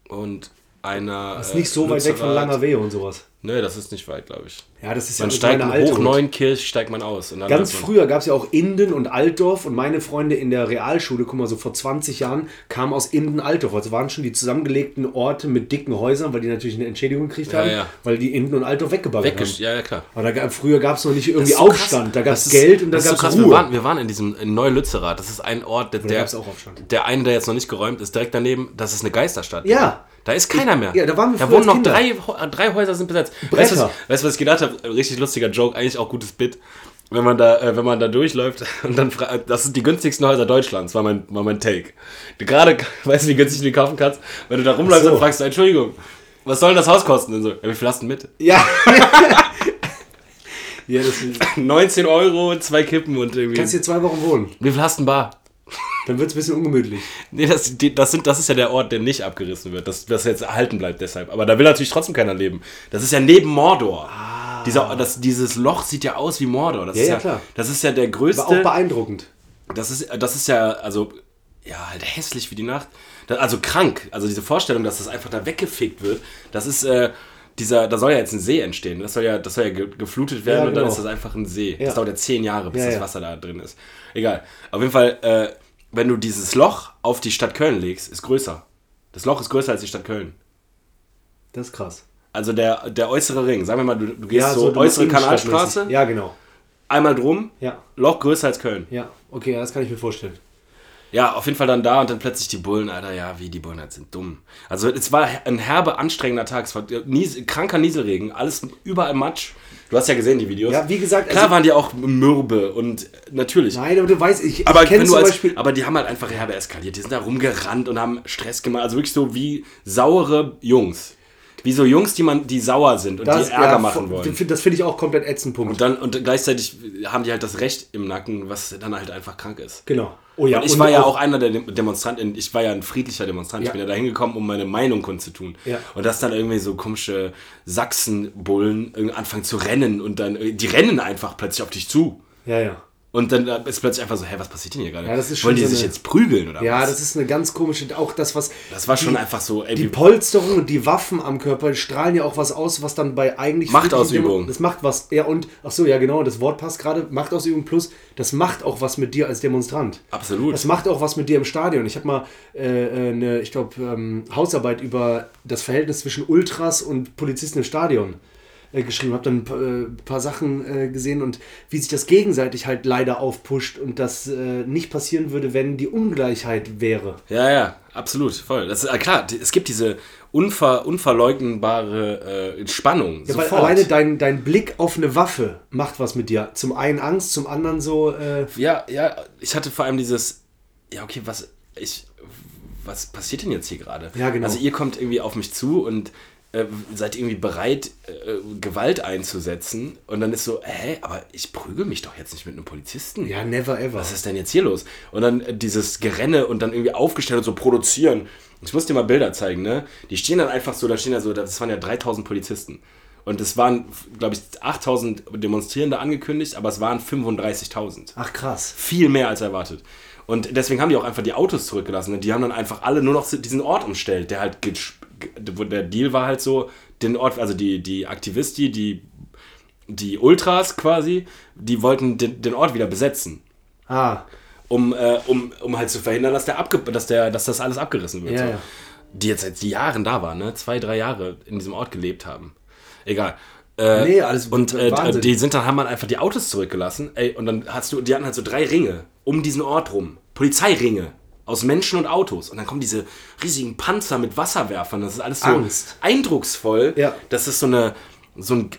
und einer. Ist nicht so weit weg von Langerwehe und sowas. Nö, das ist nicht weit, glaube ich. Ja, das ist Man ja steigt in hoch. Neunkirch, steigt man aus. Ganz früher gab es ja auch Inden und Altdorf und meine Freunde in der Realschule, guck mal, so vor 20 Jahren, kamen aus Inden, Altdorf. Also waren schon die zusammengelegten Orte mit dicken Häusern, weil die natürlich eine Entschädigung gekriegt Ja, haben, ja. weil die Inden und Altdorf weggebaggert Weggesch haben. ja, ja, klar. Aber da früher gab es noch nicht irgendwie so Aufstand, krass. da gab es Geld und da gab so es krass. Ruhe. Wir waren, wir waren in diesem in Neulützerath. Das ist ein Ort, der, da der, gab's auch Aufstand. der eine, der jetzt noch nicht geräumt ist, direkt daneben, das ist eine Geisterstadt. Ja. Da ist keiner mehr. ja, da waren wir Da wohnen noch Kinder. drei, drei Häuser sind besetzt. Weißt du, was, weißt du, was ich gedacht habe? Richtig lustiger Joke, eigentlich auch gutes Bit. Wenn man da, äh, wenn man da durchläuft und dann fra- das sind die günstigsten Häuser Deutschlands, war mein, war mein Take. Du gerade, weißt du, wie günstig du die kaufen kannst? Wenn du da rumläufst so. und fragst, Entschuldigung, was soll denn das Haus kosten? Und so, ja, wie viel hast du mit? Ja. ja, das ist, 19 Euro, zwei Kippen und irgendwie. kannst hier zwei Wochen wohnen. Wie viel hast du bar? Dann wird es ein bisschen ungemütlich. Nee, das, die, das, sind, das ist ja der Ort, der nicht abgerissen wird, das, das jetzt erhalten bleibt deshalb. Aber da will natürlich trotzdem keiner leben. Das ist ja neben Mordor. Dieser, das, dieses Loch sieht ja aus wie Mordor. Das Ja, ist ja, ja, klar. Das ist ja der größte. War auch beeindruckend. Das ist, das ist ja, also, ja, halt hässlich wie die Nacht. Da, also krank. Also diese Vorstellung, dass das einfach da weggefegt wird, das ist, äh, dieser, da soll ja jetzt ein See entstehen. Das soll ja, das soll ja ge- geflutet werden Ja, und dann genau. ist das einfach ein See. Ja. Das dauert ja zehn Jahre, bis Ja, das. Wasser da drin ist. Egal. Auf jeden Fall, äh, wenn du dieses Loch auf die Stadt Köln legst, ist größer. Das Loch ist größer als die Stadt Köln. Das ist krass. Also der, der äußere Ring. Sagen wir mal, du, du gehst Ja, so, du äußere. Kanalstraße, Ja, genau. einmal drum, Ja, Loch größer als Köln. ja. Okay, das kann ich mir vorstellen. Ja, auf jeden Fall dann da und dann plötzlich die Bullen, Alter, ja, wie die Bullen halt sind dumm. Also es war ein herbe, anstrengender Tag. Es war Nies kranker Nieselregen, alles überall Matsch. Du hast ja gesehen, die Videos. Ja, wie gesagt, Klar also- waren die auch mürbe und natürlich. Nein, aber du weißt, ich, aber, ich kenne zum als, Beispiel. aber die haben halt einfach herbe eskaliert. Die sind da rumgerannt und haben Stress gemacht. Also wirklich so wie saure Jungs. Wie so Jungs, die man, die sauer sind und Das, die Ärger ja, machen wollen. Das finde ich auch komplett ätzend, Punkt. Und dann und gleichzeitig haben die halt das Recht im Nacken, was dann halt einfach krank ist. genau. Oh ja, ich und war ja auch einer der Dem- Demonstranten, ich war ja ein friedlicher Demonstrant. Ja. Ich bin ja da hingekommen, um meine Meinung kundzutun. Ja. Und dass dann irgendwie so komische Sachsenbullen anfangen zu rennen und dann, die rennen einfach plötzlich auf dich zu. Ja, ja. Und dann äh, ist plötzlich einfach so, hä, was passiert denn hier gerade? Ja, das ist Wollen die so sich eine- jetzt prügeln oder Ja, was? das ist eine ganz komische, auch das, was. Das war schon die, einfach so, ey, Die Polsterung und die Waffen am Körper strahlen ja auch was aus, was dann bei eigentlich. Machtausübung. Das macht was. Ja, und, ach so, ja, genau, das Wort passt gerade. Machtausübung plus, das macht auch was mit dir als Demonstrant. Absolut. Das macht auch was mit dir im Stadion. Ich habe mal äh, eine, ich glaube, ähm, Hausarbeit über das Verhältnis zwischen Ultras und Polizisten im Stadion äh, geschrieben. Habe dann ein paar, äh, paar Sachen äh, gesehen und wie sich das gegenseitig halt leider aufpusht und das nicht passieren würde, wenn die Ungleichheit wäre. Ja, ja, absolut, voll. Das ist klar, es gibt diese unver, unverleugnbare äh, Spannung. Ja, weil sofort. alleine dein, dein Blick auf eine Waffe macht was mit dir. Zum einen Angst, zum anderen so. Äh, Ja, ja, ich hatte vor allem dieses, ja, okay, was, ich, was passiert denn jetzt hier gerade? Ja, genau. Also ihr kommt irgendwie auf mich zu und äh, seid irgendwie bereit, äh, Gewalt einzusetzen und dann ist so, hä, aber ich prügel mich doch jetzt nicht mit einem Polizisten. ja, never ever. Was ist denn jetzt hier los? Und dann äh, dieses Gerenne und dann irgendwie aufgestellt und so produzieren. Ich muss dir mal Bilder zeigen, ne? Die stehen dann einfach so, da stehen ja so, das waren ja 3000 Polizisten. Und es waren, glaube ich, 8000 Demonstrierende angekündigt, aber es waren 35.000 Ach krass. viel mehr als erwartet. Und deswegen haben die auch einfach die Autos zurückgelassen. Und die haben dann einfach alle nur noch diesen Ort umstellt, der halt, der Deal war halt so, den Ort, also die, die Aktivisti, die, die Ultras quasi, die wollten den, den Ort wieder besetzen. Ah, Um, äh, um, um halt zu verhindern, dass, der abge dass, der, dass das alles abgerissen wird. Ja, so. ja. Die jetzt seit Jahren da waren, ne? zwei, drei Jahre in diesem Ort gelebt haben. Egal. Äh, Nee, alles und äh, die sind dann haben man einfach die Autos zurückgelassen. Ey, und dann hast du, die hatten halt so drei Ringe um diesen Ort rum. Polizeiringe aus Menschen und Autos. Und dann kommen diese riesigen Panzer mit Wasserwerfern. Das ist alles so Angst. eindrucksvoll. Ja. Das ist so eine so ein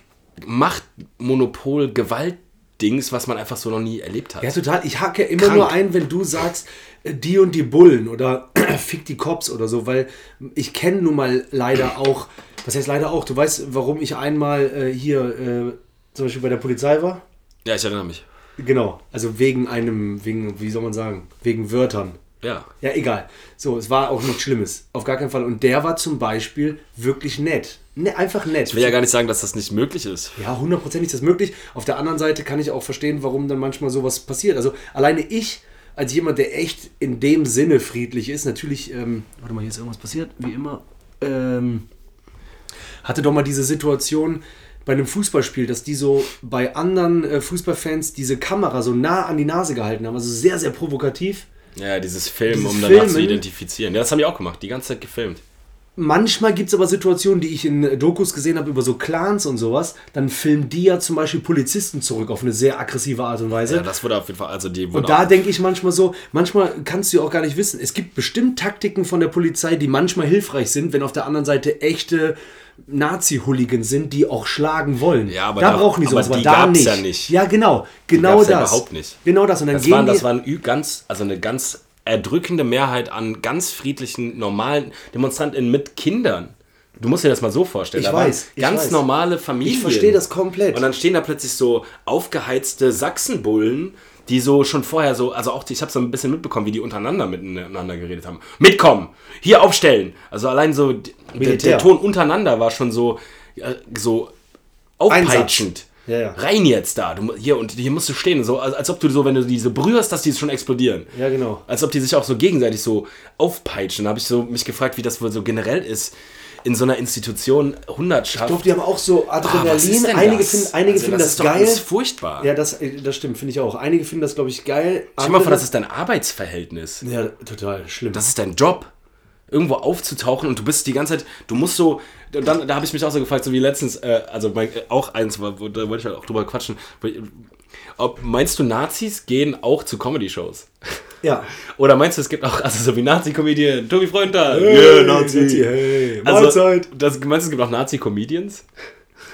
Machtmonopol, Gewaltdings, was man einfach so noch nie erlebt hat. Ja, total. Ich hacke immer Krank. nur ein, wenn du sagst, äh, die und die Bullen oder fick die Cops oder so, weil ich kenne nun mal leider auch, was heißt leider auch, du weißt, warum ich einmal äh, hier äh, zum Beispiel bei der Polizei war? Ja, ich erinnere mich. Genau, also wegen einem, wegen, wie soll man sagen, wegen Wörtern. Ja. Ja, egal. So, es war auch nichts Schlimmes. Auf gar keinen Fall. Und der war zum Beispiel wirklich nett. Ne, einfach nett. Ich will ja gar nicht sagen, dass das nicht möglich ist. Ja, hundertprozentig ist das möglich. Auf der anderen Seite kann ich auch verstehen, warum dann manchmal sowas passiert. Also alleine ich, als jemand, der echt in dem Sinne friedlich ist, natürlich, ähm, warte mal, hier ist irgendwas passiert, wie immer, ähm, hatte doch mal diese Situation bei einem Fußballspiel, dass die so bei anderen äh, Fußballfans diese Kamera so nah an die Nase gehalten haben. Also sehr, sehr provokativ. Ja, dieses Film, Dieses um danach zu Filmen. identifizieren. Ja, das haben die auch gemacht, die ganze Zeit gefilmt. Manchmal gibt es aber Situationen, die ich in Dokus gesehen habe über so Clans und sowas, dann filmen die ja zum Beispiel Polizisten zurück auf eine sehr aggressive Art und Weise. Ja, das wurde auf jeden Fall, also die Und da denke ich manchmal so, manchmal kannst du ja auch gar nicht wissen. Es gibt bestimmt Taktiken von der Polizei, die manchmal hilfreich sind, wenn auf der anderen Seite echte Nazi-Hooligans sind, die auch schlagen wollen. Ja, aber da, da- brauchen die aber sowas, aber die da gab's nicht. ja nicht. Ja, genau. Genau das. ja überhaupt nicht. Genau das. Und dann das, gehen waren, die, das waren ganz, also eine ganz erdrückende Mehrheit an ganz friedlichen, normalen Demonstranten mit Kindern. Du musst dir das mal so vorstellen. Ich da weiß, ich ganz weiß. normale Familien. Ich verstehe das komplett. Und dann stehen da plötzlich so aufgeheizte Sachsenbullen, die so schon vorher so, also auch ich habe so ein bisschen mitbekommen, wie die untereinander miteinander geredet haben. Mitkommen, hier aufstellen. Also allein so der, der Ton untereinander war schon so, äh, so aufpeitschend. Ja, ja. Rein jetzt da, du, hier und hier musst du stehen, so als, als ob du so, wenn du diese berührst, dass die schon explodieren. Ja, genau. Als ob die sich auch so gegenseitig so aufpeitschen. Da habe ich so mich gefragt, wie das wohl so generell ist in so einer Institution Hundertschaft. Ich glaube, die haben auch so Adrenalin. ist denn einige das? finden, einige Also, finden das das, ist geil. alles furchtbar. Ja, das, äh, das stimmt, finde ich auch. Einige finden das, glaube ich, geil. Stell mal vor, das ist dein Arbeitsverhältnis. Ja, total schlimm. Das ist dein Job. Irgendwo aufzutauchen und du bist die ganze Zeit, du musst so, dann, da habe ich mich auch so gefragt, so wie letztens, äh, also mein, äh, auch eins, wo- wo- da wollte ich halt auch drüber quatschen. Ob, meinst du, Nazis gehen auch zu Comedy-Shows? ja. Oder meinst du, es gibt auch, also so wie Nazi-Comedian, Tobi Freundal, Hey, yeah, Nazi. Nazi, hey, also, Mahlzeit. das, meinst du, es gibt auch Nazi-Comedians?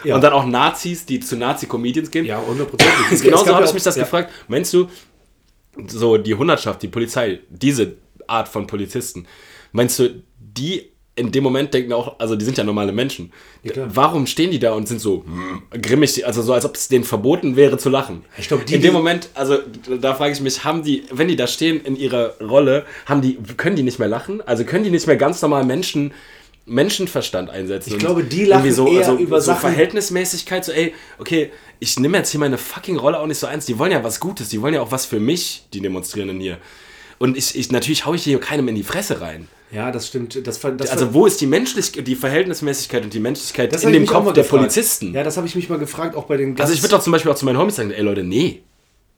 Ja. Und dann auch Nazis, die zu Nazi-Comedians gehen? Ja, hundertprozentig. Es- es Genauso gab habe ich mich das ja. gefragt. Meinst du, so die Hundertschaft, die Polizei, diese Art von Polizisten, meinst du, die in dem Moment denken auch, also die sind ja normale Menschen. klar. Warum stehen die da und sind so hm, grimmig, also so als ob es denen verboten wäre zu lachen? Ich glaub, die- in dem Moment, also da frage ich mich, haben die, wenn die da stehen in ihrer Rolle, haben die, können die nicht mehr lachen? Also können die nicht mehr ganz normal Menschen Menschenverstand einsetzen? Ich glaube, die lachen so, eher also, über so Sachen- Verhältnismäßigkeit, so ey, okay, ich nehme jetzt hier meine fucking Rolle auch nicht so ernst. Die wollen ja was Gutes, die wollen ja auch was für mich, die Demonstrierenden hier. Und ich, ich natürlich haue ich hier keinem in die Fresse rein. Ja, das stimmt. Das, das Also wo ist die Menschlich die Verhältnismäßigkeit und die Menschlichkeit in dem Kopf der gefragt. Polizisten? Ja, das habe ich mich mal gefragt, auch bei den Also ich würde doch zum Beispiel auch zu meinen Homies sagen, ey Leute, nee,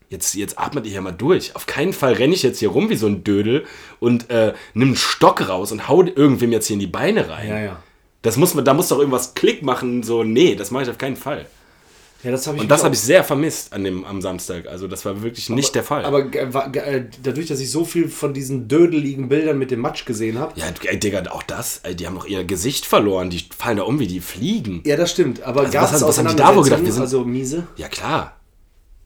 jetzt, jetzt atmet ihr hier mal durch. Auf keinen Fall renne ich jetzt hier rum wie so ein Dödel und äh, nimm einen Stock raus und hau irgendwem jetzt hier in die Beine rein. Ja, ja. Das muss man, da muss doch irgendwas Klick machen, so, nee, das mache ich auf keinen Fall. Ja, das ich Und das habe ich sehr vermisst an dem, am Samstag. Also das war wirklich nicht der Fall. Aber äh, dadurch, dass ich so viel von diesen dödeligen Bildern mit dem Matsch gesehen habe. ja, ey, Digga, auch das, ey, die haben doch ihr Gesicht verloren, die fallen da um wie die Fliegen. Ja, das stimmt. Aber Also gab was es was haben die da wohl gedacht? Wir sind- also miese? Ja, klar.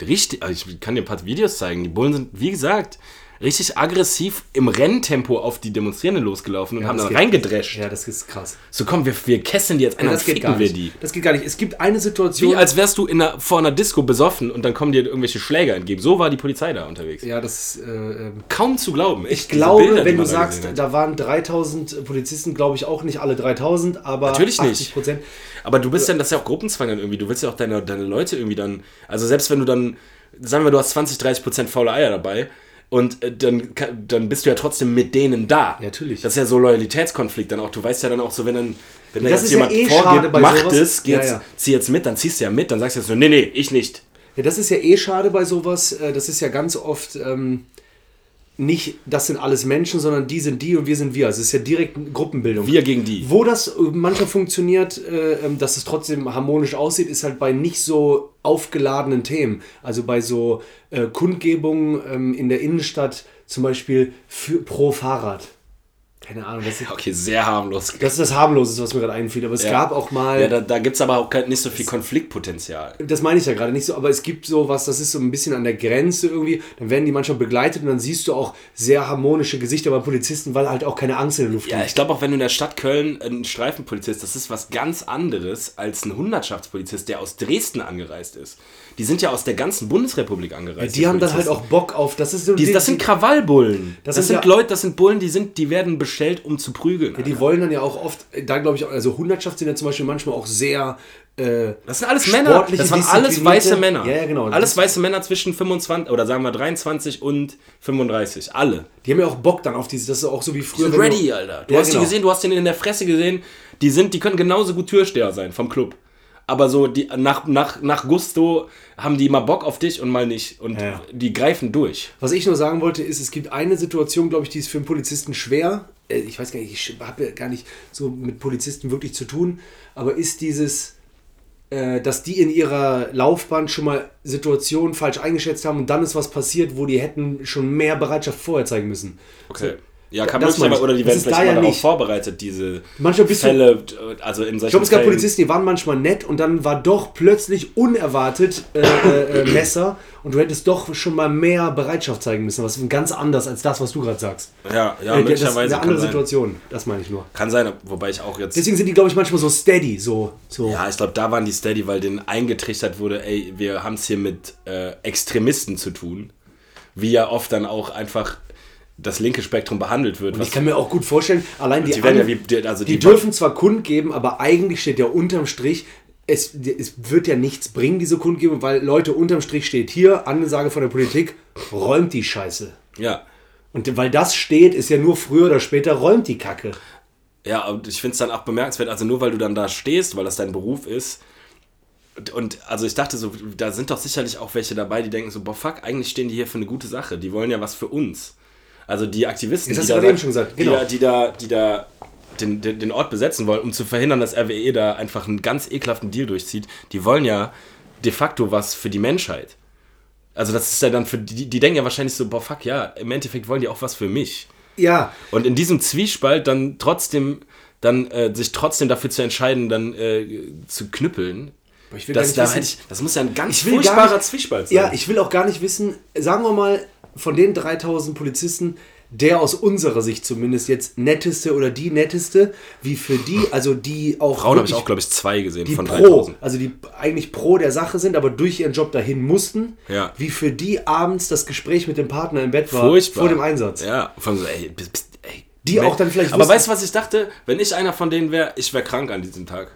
Richtig, also ich kann dir ein paar Videos zeigen. Die Bullen sind, wie gesagt, richtig aggressiv im Renntempo auf die Demonstrierenden losgelaufen und haben das dann reingedrescht. Ja, das ist krass. So, komm, wir, wir kesseln die jetzt ein, Ja, das geht gar wir nicht. die. Das geht gar nicht. Es gibt eine Situation. Wie als wärst du in einer, vor einer Disco besoffen und dann kommen dir irgendwelche Schläger entgegen. So war die Polizei da unterwegs. ja, das ist, äh, ähm, Kaum zu glauben. Ich diese glaube, Bilder, wenn du sagst, da waren 3000 Polizisten, glaube ich auch nicht alle 3000, aber Natürlich nicht. 80 Prozent. Aber du bist dann, das ist ja auch Gruppenzwang dann irgendwie. Du willst ja auch deine, deine Leute irgendwie dann. Also selbst wenn du dann, sagen wir, du hast 20, 30 Prozent faule Eier dabei und äh, dann, dann bist du ja trotzdem mit denen da. Natürlich. Das ist ja so Loyalitätskonflikt dann auch. Du weißt ja dann auch so, wenn dann. Wenn da Das jetzt ist ja jemand eh vorgeht, macht es, Ja, jetzt, ja. zieh jetzt mit, dann ziehst du ja mit, dann sagst du jetzt so, nee, nee, ich nicht. Ja, das ist ja eh schade bei sowas. Äh, Das ist ja ganz oft ähm, nicht, das sind alles Menschen, sondern die sind die und wir sind wir. Also es ist ja direkt Gruppenbildung. Wir gegen die. Wo das äh, manchmal funktioniert, äh, ähm, dass es trotzdem harmonisch aussieht, ist halt bei nicht so aufgeladenen Themen. Also bei so äh, Kundgebungen ähm, in der Innenstadt, zum Beispiel für, pro Fahrrad. Keine Ahnung, das ist, Okay, sehr harmlos. das ist das Harmloseste, was mir gerade einfiel. Aber es Ja. gab auch mal. Ja, da, da gibt es aber auch nicht so viel Konfliktpotenzial. Das meine ich ja gerade nicht so, aber es gibt so was, das ist so ein bisschen an der Grenze irgendwie. Dann werden die manchmal begleitet und dann siehst du auch sehr harmonische Gesichter bei Polizisten, weil halt auch keine Angst in der Luft Ja, ich glaube auch, wenn du in der Stadt Köln ein Streifenpolizist, das ist was ganz anderes als ein Hundertschaftspolizist, der aus Dresden angereist ist. Die sind ja aus der ganzen Bundesrepublik angereist. Die haben dann halt auch Bock auf. Das ist so Die, das sind Krawallbullen. Das, Das sind, sind ja- Leute, das sind Bullen, die sind, die werden bestellt, um zu prügeln. Ja, die wollen dann ja auch oft, da glaube ich, also Hundertschaft sind ja zum Beispiel manchmal auch sehr. Äh, Das sind alles Männer. Das waren alles weiße Männer. Ja, ja, genau. Alles weiße Männer zwischen 25 oder sagen wir 23 und 35. Alle. die haben ja auch Bock dann auf dieses, das ist auch so wie Die früher. sind wenn ready, du- Alter. Du Ja, hast genau. die gesehen, du hast den in der Fresse gesehen. Die sind, die können genauso gut Türsteher sein vom Club. Aber so die, nach, nach, nach Gusto haben die mal Bock auf dich und mal nicht. Und Ja. die greifen durch. Was ich nur sagen wollte, ist, es gibt eine Situation, glaube ich, die ist für einen Polizisten schwer. Äh, Ich weiß gar nicht, ich habe ja gar nicht so mit Polizisten wirklich zu tun, aber ist dieses, äh, dass die in ihrer Laufbahn schon mal Situationen falsch eingeschätzt haben und dann ist was passiert, wo die hätten schon mehr Bereitschaft vorher zeigen müssen. Okay. Ja, kann Das möglich, ich. oder die werden vielleicht ja darauf vorbereitet, diese Manchmal bist du- Fälle, also in solchen Ich glaube, es gab. Polizisten, die waren manchmal nett und dann war doch plötzlich unerwartet äh, äh, äh, Messer und du hättest doch schon mal mehr Bereitschaft zeigen müssen. Was ist ganz anders als das, was du gerade sagst. Ja, ja, Äh, das ist möglicherweise eine andere sein. Situation. Das meine ich nur. Kann sein, wobei ich auch jetzt. Deswegen sind die, glaube ich, manchmal so steady. So, so. Ja, ich glaube, da waren die steady, weil denen eingetrichtert wurde, ey, wir haben es hier mit äh, Extremisten zu tun. Wie ja oft dann auch einfach das linke Spektrum behandelt wird. Und ich kann mir auch gut vorstellen, allein die, die werden ja an- wie, die, also die dürfen zwar kundgeben, aber eigentlich steht ja unterm Strich, es, es wird ja nichts bringen, diese Kundgebung, weil Leute, unterm Strich steht hier, Ansage von der Politik, räumt die Scheiße. Ja. Und weil das steht, ist ja nur früher oder später räumt die Kacke. Ja, und ich finde es dann auch bemerkenswert, also nur weil du dann da stehst, weil das dein Beruf ist. Und, und also ich dachte so, da sind doch sicherlich auch welche dabei, die denken so, boah, fuck, eigentlich stehen die hier für eine gute Sache. Die wollen ja was für uns. Also die Aktivisten, die, da, gesagt, die, genau. da, die da, die da den, den, den Ort besetzen wollen, um zu verhindern, dass RWE da einfach einen ganz ekelhaften Deal durchzieht, die wollen ja de facto was für die Menschheit. Also das ist ja dann für die, die denken ja wahrscheinlich so, boah, fuck, ja, im Endeffekt wollen die auch was für mich. Ja, Und in diesem Zwiespalt dann trotzdem, dann äh, sich trotzdem dafür zu entscheiden, dann äh, zu knüppeln, Aber ich will gar das, nicht da wissen- ich, das muss ja ein ganz gar furchtbarer nicht- Zwiespalt sein. ja, ich will auch gar nicht wissen, sagen wir mal, von den 3000 Polizisten, der aus unserer Sicht zumindest jetzt netteste oder die netteste, wie für die, also die auch. Frauen habe ich auch, glaube ich, zwei gesehen die von pro, 3000. also die eigentlich pro der Sache sind, aber durch ihren Job dahin mussten, Ja. wie für die abends das Gespräch mit dem Partner im Bett war Furchtbar. vor dem Einsatz. Ja, von so, ey, bist, ey. Die auch dann vielleicht Aber wissen- weißt du, was ich dachte? Wenn ich einer von denen wäre, ich wäre krank an diesem Tag.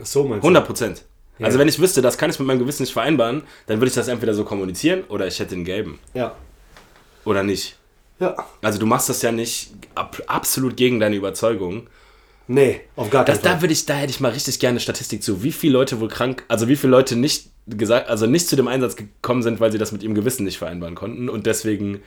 Ach so meinst du? 100 Prozent. Also Ja. wenn ich wüsste, das kann ich mit meinem Gewissen nicht vereinbaren, dann würde ich das entweder so kommunizieren oder ich hätte den gelben. Ja. Oder nicht. Ja. Also du machst das ja nicht ab, absolut gegen deine Überzeugung. Nee, auf gar keinen Das, da Fall. würde ich, da hätte ich mal richtig gerne eine Statistik zu, wie viele Leute wohl krank, also wie viele Leute nicht gesagt, also nicht zu dem Einsatz gekommen sind, weil sie das mit ihrem Gewissen nicht vereinbaren konnten und deswegen.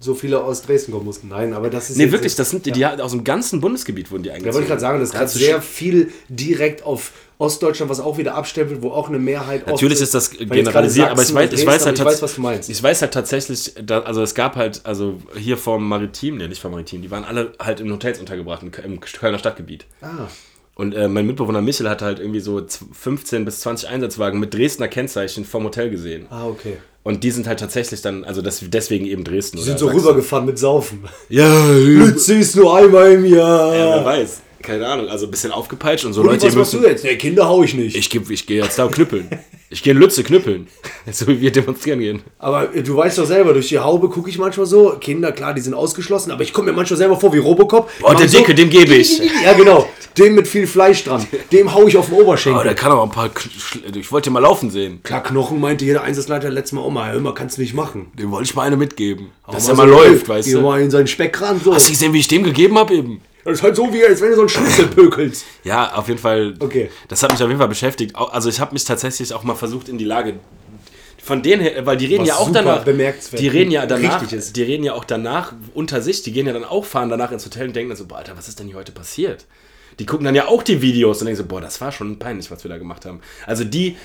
So viele aus Dresden kommen mussten. Nein, aber das ist. Nee, wirklich, das sind die, die aus dem ganzen Bundesgebiet wurden die Da eingezogen. wollte ich gerade sagen, das ist Da gerade sehr viel direkt auf Ostdeutschland, was auch wieder abstempelt, wo auch eine Mehrheit. Natürlich ist das generalisiert, aber ich weiß, ich weiß halt ich weiß, was du meinst. Ich weiß halt tatsächlich, also es gab halt, also hier vom Maritim, ne, nicht vom Maritim, die waren alle halt in Hotels untergebracht, im, Kölner Stadtgebiet. Ah, Und äh, mein Mitbewohner Michel hatte halt irgendwie so z- 15 bis 20 Einsatzwagen mit Dresdner Kennzeichen vom Hotel gesehen. ah, okay. Und die sind halt tatsächlich dann, also das, deswegen eben Dresden. Die sind so rübergefahren mit Saufen. Ja, Lütze ist nur einmal im Jahr. ja, wer weiß. Keine Ahnung, also ein bisschen aufgepeitscht und so Rudi, Leute, was die machst du müssen. jetzt? Nee, Kinder hau ich nicht. Ich, ich gehe jetzt da knüppeln. Ich gehe in Lütze knüppeln. So wie wir demonstrieren gehen. Aber äh, du weißt doch selber, durch die Haube gucke ich manchmal so. Kinder, klar, die sind ausgeschlossen, aber ich komme mir manchmal selber vor wie Robocop. Oh, der so- Dicke, dem gebe ich. Ja, genau. Dem mit viel Fleisch dran. Dem hau ich auf den Oh, Oberschenkel. der kann aber ein paar. Ich wollte den mal laufen sehen. Klar, Knochen meinte jeder Einsatzleiter letztes Mal, oh mal, hör mal, kannst du nicht machen. Dem wollte ich mal eine mitgeben. Dass er mal so, läuft, weißt du. mal in seinen Speckkran so. Hast du gesehen, wie ich dem gegeben habe eben? Das ist halt so, wie als wenn du so einen Schlüssel pökelst. Ja, auf jeden Fall. Okay. Das hat mich auf jeden Fall beschäftigt. Also ich habe mich tatsächlich auch mal versucht in die Lage von denen her, weil die reden Was ja auch danach. bemerkenswert Die reden ja danach. richtig ist. Die reden ja auch danach unter sich. Die gehen ja dann auch fahren danach ins Hotel und denken dann so, boah, Alter, was ist denn hier heute passiert? Die gucken dann ja auch die Videos und denken so, boah, das war schon peinlich, was wir da gemacht haben. Also die,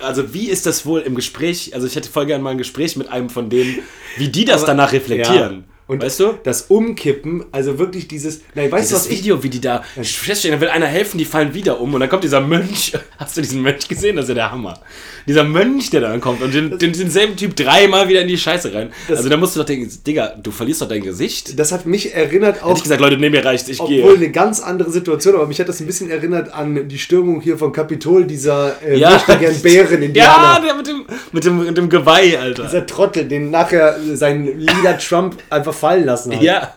also wie ist das wohl im Gespräch? Also ich hätte voll gerne mal ein Gespräch mit einem von denen, wie die das Aber- danach reflektieren. Und Weißt du? das Umkippen, also wirklich dieses. Nein, weißt du, Das was ich. Video, wie die da feststehen, dann will einer helfen, die fallen wieder um und dann kommt dieser Mönch. Hast du diesen Mönch gesehen? Das ist ja der Hammer. Dieser Mönch, der dann kommt und den, den, denselben Typ dreimal wieder in die Scheiße rein. also da musst du doch denken, Digga, du verlierst doch dein Gesicht. Das hat mich erinnert Hätte auf. ich gesagt, Leute, nee, mir reicht, ich Obwohl gehe. eine ganz andere Situation, aber mich hat das ein bisschen erinnert an die Stürmung hier vom Kapitol, dieser äh, Ja. gern Bären Ja, der mit dem, mit dem, mit dem Geweih, Alter. Dieser Trottel, den nachher sein Leader Trump einfach fallen lassen hat. Ja.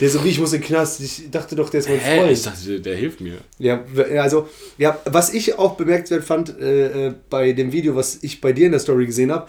Der so wie ich muss in den Knast. Ich dachte doch, der ist mein Hä? Freund. Ich dachte, der, der hilft mir. Ja, also, ja, was ich auch bemerkenswert fand äh, äh, bei dem Video, was ich bei dir in der Story gesehen habe,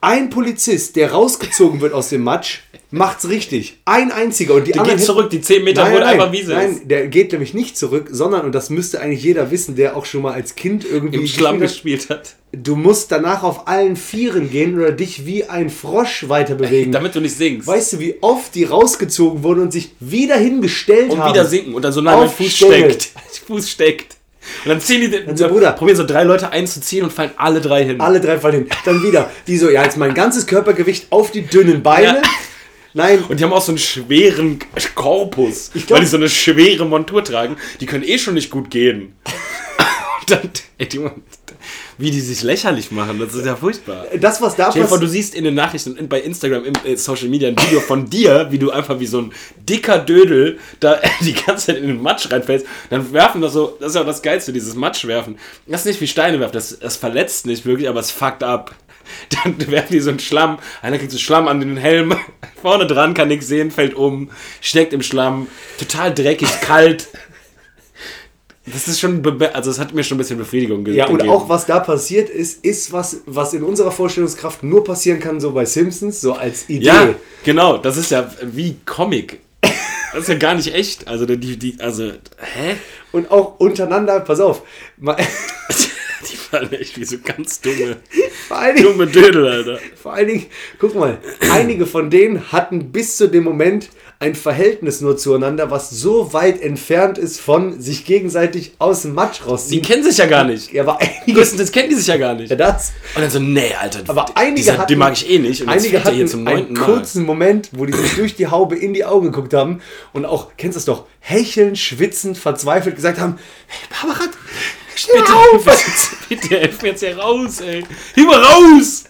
ein Polizist, der rausgezogen wird aus dem Matsch, macht's richtig. Ein einziger. Und die Der anderen geht zurück, die 10 Meter, Nein, wo nein, einfach Wiese nein, ist. der geht nämlich nicht zurück, sondern, und das müsste eigentlich jeder wissen, der auch schon mal als Kind irgendwie Im Schlamm gespielt hat. du musst danach auf allen Vieren gehen oder dich wie ein Frosch weiter bewegen. Damit du nicht singst. Weißt du, wie oft die rausgezogen wurden und sich wieder hingestellt und haben? wieder sinken und dann so nein, mein Fuß steckt. Fuß steckt. Und dann ziehen die, dann so, Bruder. probieren so drei Leute einzuziehen und fallen alle drei hin. Alle drei fallen hin. Dann wieder. Die so, ja, jetzt mein ganzes Körpergewicht auf die dünnen Beine. Ja. Nein, Und die haben auch so einen schweren Korpus, Ich glaub- weil die so eine schwere Montur tragen. Die können eh schon nicht gut gehen. Und dann, ey, die, wie die sich lächerlich machen, das ist ja furchtbar. das, was da vor, du passiert. siehst in den Nachrichten in, bei Instagram, im äh, Social Media ein Video von dir, wie du einfach wie so ein dicker Dödel da die ganze Zeit in den Matsch reinfällst. Dann werfen das so, das ist ja auch das Geilste, dieses Matsch werfen. Das ist nicht wie Steine werfen, das, das verletzt nicht wirklich, aber es fuckt ab. Dann werfen die so einen Schlamm, einer kriegt so Schlamm an den Helm, vorne dran kann nichts sehen, fällt um, steckt im Schlamm, total dreckig, kalt. Das ist schon, also es hat mir schon ein bisschen Befriedigung ge Ja, und gegeben. auch was da passiert ist, ist was, was in unserer Vorstellungskraft nur passieren kann, so bei Simpsons, so als Idee. Ja, genau, das ist ja wie Comic. Das ist ja gar nicht echt. Also die, die also, hä? Und auch untereinander, pass auf, Die fallen echt wie so ganz dumme, vor allen Dingen, dumme Dödel, Alter. vor allen Dingen, guck mal, einige von denen hatten bis zu dem Moment ein Verhältnis nur zueinander, was so weit entfernt ist von sich gegenseitig aus dem Matsch Die rausziehen. kennen sich ja gar nicht. Ja, aber einige, Größtenteils kennen die sich ja gar nicht. ja, das, Und dann so, nee, Alter, Aber einige dieser, hatten- den mag ich eh nicht. Und Einige er hier hatten zum einen Mal. kurzen Moment, wo die sich durch die Haube in die Augen geguckt haben und auch, kennst du es doch, hechelnd, schwitzend, verzweifelt gesagt haben, hey, Babarat, steh Bitte, auf! bitte, hilf mir jetzt hier raus, ey. Hilf mir raus!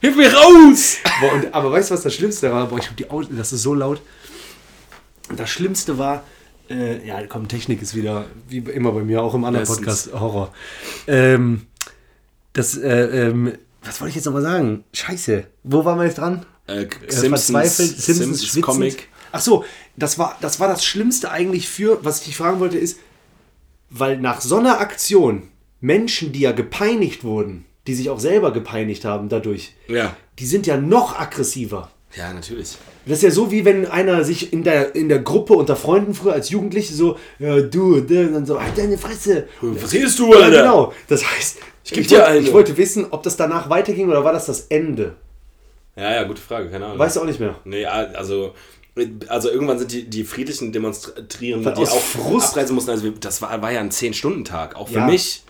Hilf mir raus! Boah, und, aber weißt du, was das Schlimmste war? Boah, ich hab die Augen, das ist so laut. Das Schlimmste war, äh, ja, komm, Technik ist wieder, wie immer bei mir, auch im anderen Bestens. Podcast, Horror. Ähm, das, äh, ähm, was wollte ich jetzt nochmal sagen? Scheiße, wo waren wir jetzt dran? Äh, Simpsons, Simpsons, Simpsons. Comic. Ach so, das war, das war das Schlimmste eigentlich für, was ich dich fragen wollte, ist, weil nach so einer Aktion Menschen, die ja gepeinigt wurden, die sich auch selber gepeinigt haben dadurch, Ja. die sind ja noch aggressiver. Ja, natürlich. Das ist ja so, wie wenn einer sich in der, in der Gruppe unter Freunden früher als Jugendliche so, ja, du, dann so, halt deine Fresse. Was redest du, Ja, Alter? genau. Das heißt, ich, geb dir wollte, ich wollte wissen, ob das danach weiterging oder war das das Ende? Ja, ja, gute Frage, keine Ahnung. Weißt du auch nicht mehr. Nee, also, also irgendwann sind die, die friedlichen Demonstrierenden, die auch Frust- abreisen mussten, also das war, war ja ein 10-Stunden-Tag, auch für Ja. mich.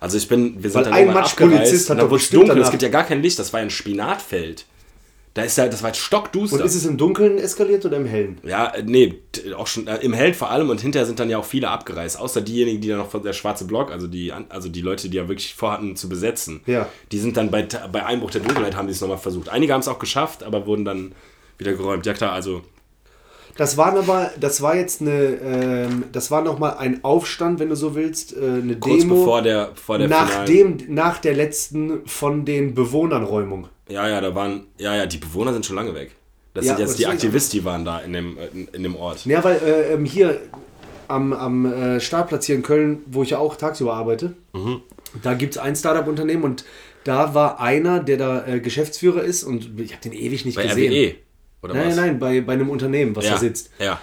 Also ich bin, wir sind Weil dann ein Matschpolizist abgereist, hat dann doch wurde es dunkel, es danach- gibt ja gar kein Licht, das war ja ein Spinatfeld. Da ist ja, das war jetzt stockduster. Und ist es im Dunkeln eskaliert oder im Hellen? ja, äh, nee, auch schon äh, im Held vor allem und hinterher sind dann ja auch viele abgereist, außer diejenigen, die dann noch von der schwarze Block, also die, also die Leute, die ja wirklich vorhatten zu besetzen. Ja. Die sind dann bei, bei Einbruch der Dunkelheit haben die es nochmal versucht. Einige haben es auch geschafft, aber wurden dann wieder geräumt. Ja klar, also Das war aber, das war jetzt eine, ähm, das war nochmal ein Aufstand, wenn du so willst, äh, eine kurz Demo. bevor der, vor der nach, dem, nach der letzten von den Bewohnern Räumung. Ja, ja, da waren, ja, ja, die Bewohner sind schon lange weg. Das Ja, sind jetzt die Aktivisten, die waren da in dem, in, in dem Ort. Ja, weil äh, ähm, hier am, am äh, Startplatz hier in Köln, wo ich ja auch tagsüber arbeite, Mhm. da gibt es ein Startup-Unternehmen und da war einer, der da äh, Geschäftsführer ist und ich habe den ewig nicht Bei gesehen. RWE, oder Nein, was? nein, bei, bei einem Unternehmen, was ja, da sitzt. Ja,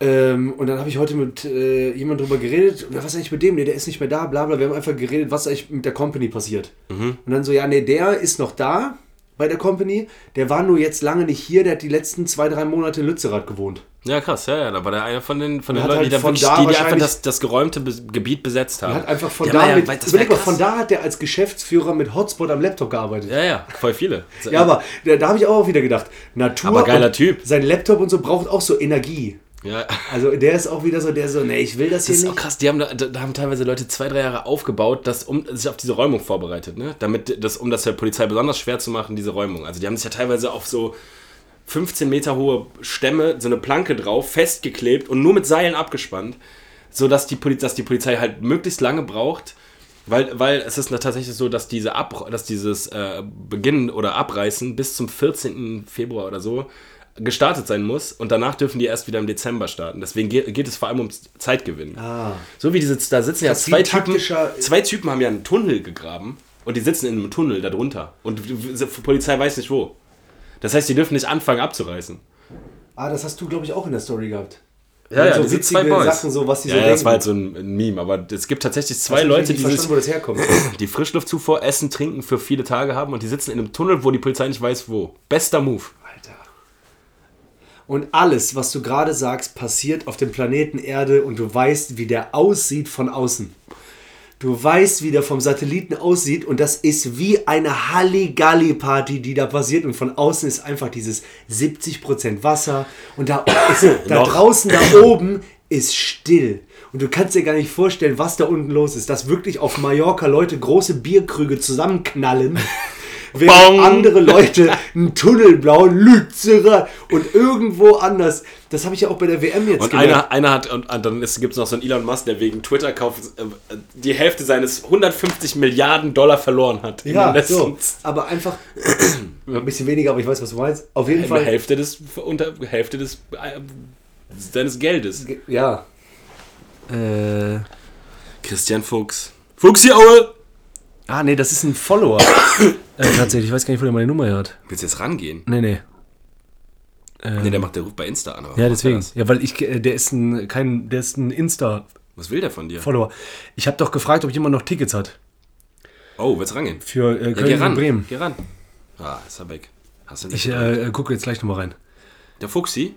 Ähm, und dann habe ich heute mit äh, jemand drüber geredet, was ist eigentlich mit dem? Nee, der ist nicht mehr da, bla bla. Wir haben einfach geredet, was eigentlich mit der Company passiert. Mhm. Und dann so, ja, nee, der ist noch da bei der Company. Der war nur jetzt lange nicht hier. Der hat die letzten zwei, drei Monate in Lützerath gewohnt. Ja, krass, ja, ja. Da war der einer von den, von den Leuten, halt die, da von wirklich, da die, die einfach das, das geräumte Be Gebiet besetzt haben. Er hat einfach von Die da ja- mit, mal, von da hat der als Geschäftsführer mit Hotspot am Laptop gearbeitet. Ja, ja, voll viele. Ja, aber da, da habe ich auch wieder gedacht, Natur Aber geiler Typ. sein Laptop und so braucht auch so Energie. Ja. Also der ist auch wieder so, der so, nee, ich will das, Das ist hier auch nicht. krass, die haben da, da haben teilweise Leute zwei, drei Jahre aufgebaut, das, um sich auf diese Räumung vorbereitet, ne? Damit das, um das der Polizei besonders schwer zu machen, diese Räumung. Also die haben sich ja teilweise auf so 15 Meter hohe Stämme, so eine Planke drauf, festgeklebt und nur mit Seilen abgespannt, sodass die, Poli dass die Polizei halt möglichst lange braucht. Weil, weil es ist tatsächlich so, dass, diese Ab dass dieses äh, Beginnen oder Abreißen bis zum 14. Februar oder so gestartet sein muss und danach dürfen die erst wieder im Dezember starten. Deswegen geht, geht es vor allem um Zeitgewinn. Ah. So wie die sitzen, da sitzen ja zwei Typen, zwei Typen haben ja einen Tunnel gegraben und die sitzen in einem Tunnel darunter und die Polizei weiß nicht wo. Das heißt, die dürfen nicht anfangen abzureißen. Ah, das hast du, glaube ich, auch in der Story gehabt. Ja, ja, so die sind zwei Boys. Sachen, so was die Ja, so ja, denken. das war halt so ein, ein Meme, aber es gibt tatsächlich zwei Leute, die, verstanden, wo das herkommt. die Frischluftzufuhr, Essen, Trinken für viele Tage haben und die sitzen in einem Tunnel, wo die Polizei nicht weiß wo. Bester Move. Alter. Und alles, was du gerade sagst, passiert auf dem Planeten Erde und du weißt, wie der aussieht von außen. Du weißt, wie der vom Satelliten aussieht und das ist wie eine Halligalli-Party, die da passiert und von außen ist einfach dieses 70% Wasser und da, ist, da draußen, da oben ist still. Und du kannst dir gar nicht vorstellen, was da unten los ist. Dass wirklich auf Mallorca Leute große Bierkrüge zusammenknallen, während Bong. andere Leute einen Tunnel blauen, Lützerer und irgendwo anders. Das habe ich ja auch bei der WM jetzt Und einer, einer hat, und, und dann gibt es noch so einen Elon Musk, der wegen Twitter kauf, äh, die Hälfte seines 150 Milliarden Dollar verloren hat. in Ja, so. Aber einfach ein bisschen weniger, aber ich weiß, was du meinst. Auf jeden Eine Fall. Hälfte des, unter, Hälfte des, äh, seines Geldes. Ja. Äh, Christian Fuchs. Fuchsi-Aue! Ah, nee, das ist ein Follower. äh, tatsächlich, ich weiß gar nicht, wo der meine Nummer hat. Willst du jetzt rangehen? Nee, nee. Nee, der macht der ruft bei Insta an. Ja, deswegen. Ja, weil ich, äh, der ist ein, kein, der ist ein Insta-Follower. Was will der von dir? Ich habe doch gefragt, ob jemand noch Tickets hat. Oh, willst du rangehen? Für äh, Ja, Köln geh und ran. Bremen. Geh ran. Ah, ist er weg. Hast du nicht? Ich äh, gucke jetzt gleich nochmal rein. der Fuchsi?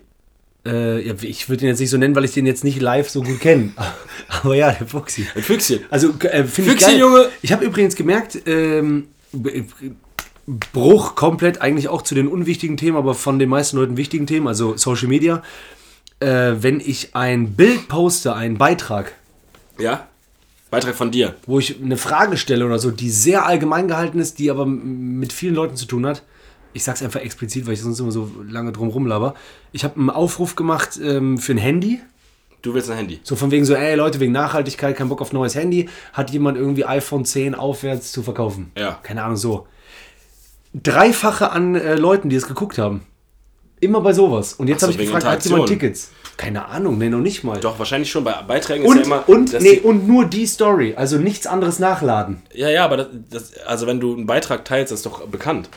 Äh, ja, ich würde ihn jetzt nicht so nennen, weil ich den jetzt nicht live so gut kenne. Aber ja, der Fuchsi. Ein Füchschen. Also äh, finde ich geil. Junge! Ich habe übrigens gemerkt, ähm, B- Bruch komplett eigentlich auch zu den unwichtigen Themen, aber von den meisten Leuten wichtigen Themen, also Social Media. Äh, wenn ich ein Bild poste, einen Beitrag, Ja? Beitrag von dir. wo ich eine Frage stelle oder so, die sehr allgemein gehalten ist, die aber mit vielen Leuten zu tun hat. Ich sag's einfach explizit, weil ich sonst immer so lange drum rumlaber. Ich habe einen Aufruf gemacht ähm, für ein Handy. Du willst ein Handy. So von wegen so, ey Leute, wegen Nachhaltigkeit, kein Bock auf neues Handy, hat jemand irgendwie iPhone 10 aufwärts zu verkaufen. Ja. Keine Ahnung, so. Dreifache an äh, Leuten, die es geguckt haben. Immer bei sowas. Und jetzt so, habe ich gefragt, hat jemand. Tickets? Keine Ahnung, nee, noch nicht mal. Doch, wahrscheinlich schon. Bei Beiträgen Und, ist ja immer. und, nee, und nur die Story, also nichts anderes nachladen. Ja, ja, aber das, das, also wenn du einen Beitrag teilst, ist doch bekannt.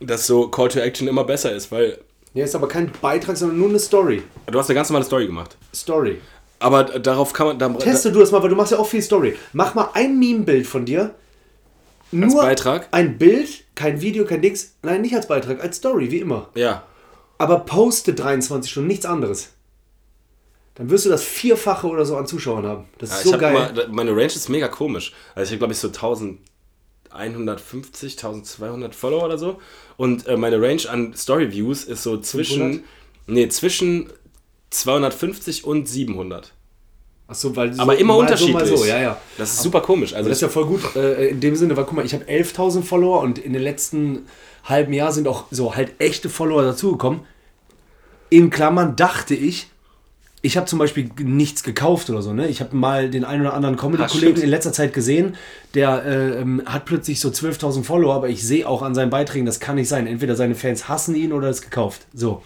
Dass so Call to Action immer besser ist, weil Ja, ist aber kein Beitrag, sondern nur eine Story. du hast eine ganz normale Story gemacht. Story. Aber darauf kann man. Da, Teste du das mal, weil du machst ja auch viel Story. Mach mal ein Meme-Bild von dir. Nur Beitrag? ein Bild, kein Video, kein Dings. Nein, nicht als Beitrag, als Story, wie immer. Ja. Aber poste 23 Stunden, nichts anderes. Dann wirst du das Vierfache oder so an Zuschauern haben. Das ist Ja, so geil. Immer, meine Range ist mega komisch. Also ich habe glaube ich so 1150, 1200 Follower oder so. Und äh, meine Range an Story Views ist so zwischen 500? nee, zwischen 250 und 700. Ach so, weil so, Aber immer mal unterschiedlich. So, mal so, ja, ja. Das ist super komisch. Also Das ist ja voll gut äh, in dem Sinne, weil guck mal, ich habe 11.000 Follower und in den letzten halben Jahr sind auch so halt echte Follower dazugekommen. In Klammern dachte ich, ich habe zum Beispiel nichts gekauft oder so. Ne? Ich habe mal den einen oder anderen Comedy-Kollegen in letzter Zeit gesehen, der äh, ähm, hat plötzlich so 12.000 Follower, aber ich sehe auch an seinen Beiträgen, das kann nicht sein. Entweder seine Fans hassen ihn oder es gekauft. So.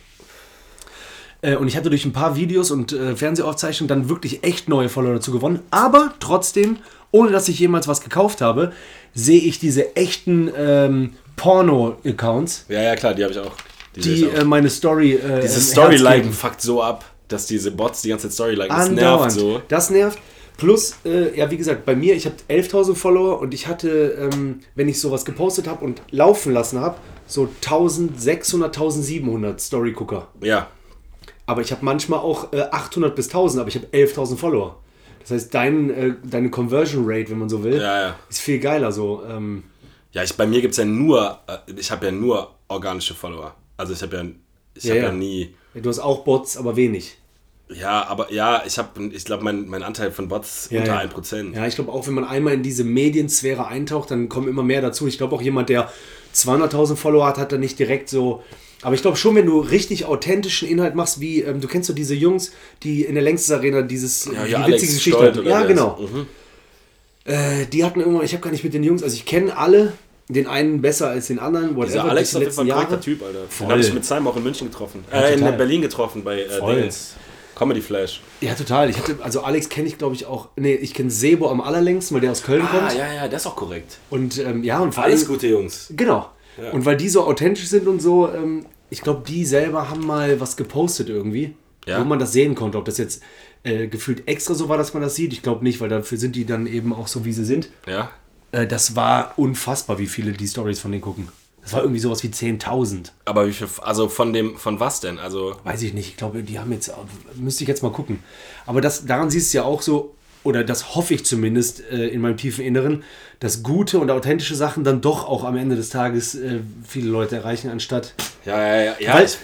Äh, Und ich hatte durch ein paar Videos und äh, Fernsehaufzeichnungen dann wirklich echt neue Follower dazu gewonnen. Aber trotzdem, ohne dass ich jemals was gekauft habe, sehe ich diese echten ähm, Porno-Accounts, ja, ja, klar, die habe ich auch. Die, die ich auch. äh, meine Story. Äh, Diese Story liken fuckt so ab, dass diese Bots die ganze Zeit Story liken. Das nervt so. Das nervt. Plus, äh, ja, wie gesagt, bei mir, ich habe 11.000 Follower und ich hatte, ähm, wenn ich sowas gepostet habe und laufen lassen habe, so 1600, 1700 Story-Gucker. Ja. Aber ich habe manchmal auch äh, 800 bis 1000, aber ich habe 11.000 Follower. Das heißt, dein, äh, deine Conversion Rate, wenn man so will, Ja, ja. ist viel geiler so. Ähm, Ja, ich, bei mir gibt es ja nur, äh, ich habe ja nur organische Follower. Also ich habe ja, ich Ja, habe ja. ja. nie, du hast auch Bots, aber wenig. ja, aber ja, ich habe, ich glaube, mein, mein Anteil von Bots Ja, unter ja. 1%. Ja, ich glaube auch, wenn man einmal in diese Mediensphäre eintaucht, dann kommen immer mehr dazu. Ich glaube auch jemand, der 200.000 Follower hat, hat dann nicht direkt so. Aber ich glaube schon, wenn du richtig authentischen Inhalt machst, wie ähm, du kennst so diese Jungs, die in der Längstes Arena dieses Ja, die ja, Alex witzige Geschichte hatten. Ja, genau. Mhm. Äh, die hatten immer, ich habe gar nicht mit den Jungs, also ich kenne alle, den einen besser als den anderen, whatever, Dieser Alex ist die auf jeden letzten Fall ein korrekter Jahre. Typ, Alter. Voll. Den habe ich mit Simon auch in München getroffen. Ja, äh, in. Berlin getroffen bei äh, Voll. Dingens. Comedy Flash. Ja, total. Ich hatte, also Alex kenne ich, glaube ich, auch. Nee, ich kenne Sebo am allerlängsten, weil der aus Köln Ah, kommt. ja, ja, das ist auch korrekt. Und ähm, ja, und vor Alles allem- gute Jungs. Genau. Ja. Und weil die so authentisch sind und so, ähm, ich glaube, die selber haben mal was gepostet irgendwie, Ja. wo man das sehen konnte. Ob das jetzt äh, gefühlt extra so war, dass man das sieht, ich glaube nicht, weil dafür sind die dann eben auch so, wie sie sind. Ja. Äh, das war unfassbar, wie viele die Stories von denen gucken. Das war irgendwie sowas wie 10.000. Aber wie viel, also von dem, von was denn? Also, Weiß ich nicht. Ich glaube, die haben jetzt, müsste ich jetzt mal gucken. Aber das, daran siehst du ja auch so, oder das hoffe ich zumindest äh, in meinem tiefen Inneren, dass gute und authentische Sachen dann doch auch am Ende des Tages äh, viele Leute erreichen, anstatt ja, ja, ja. ja Weil- ich,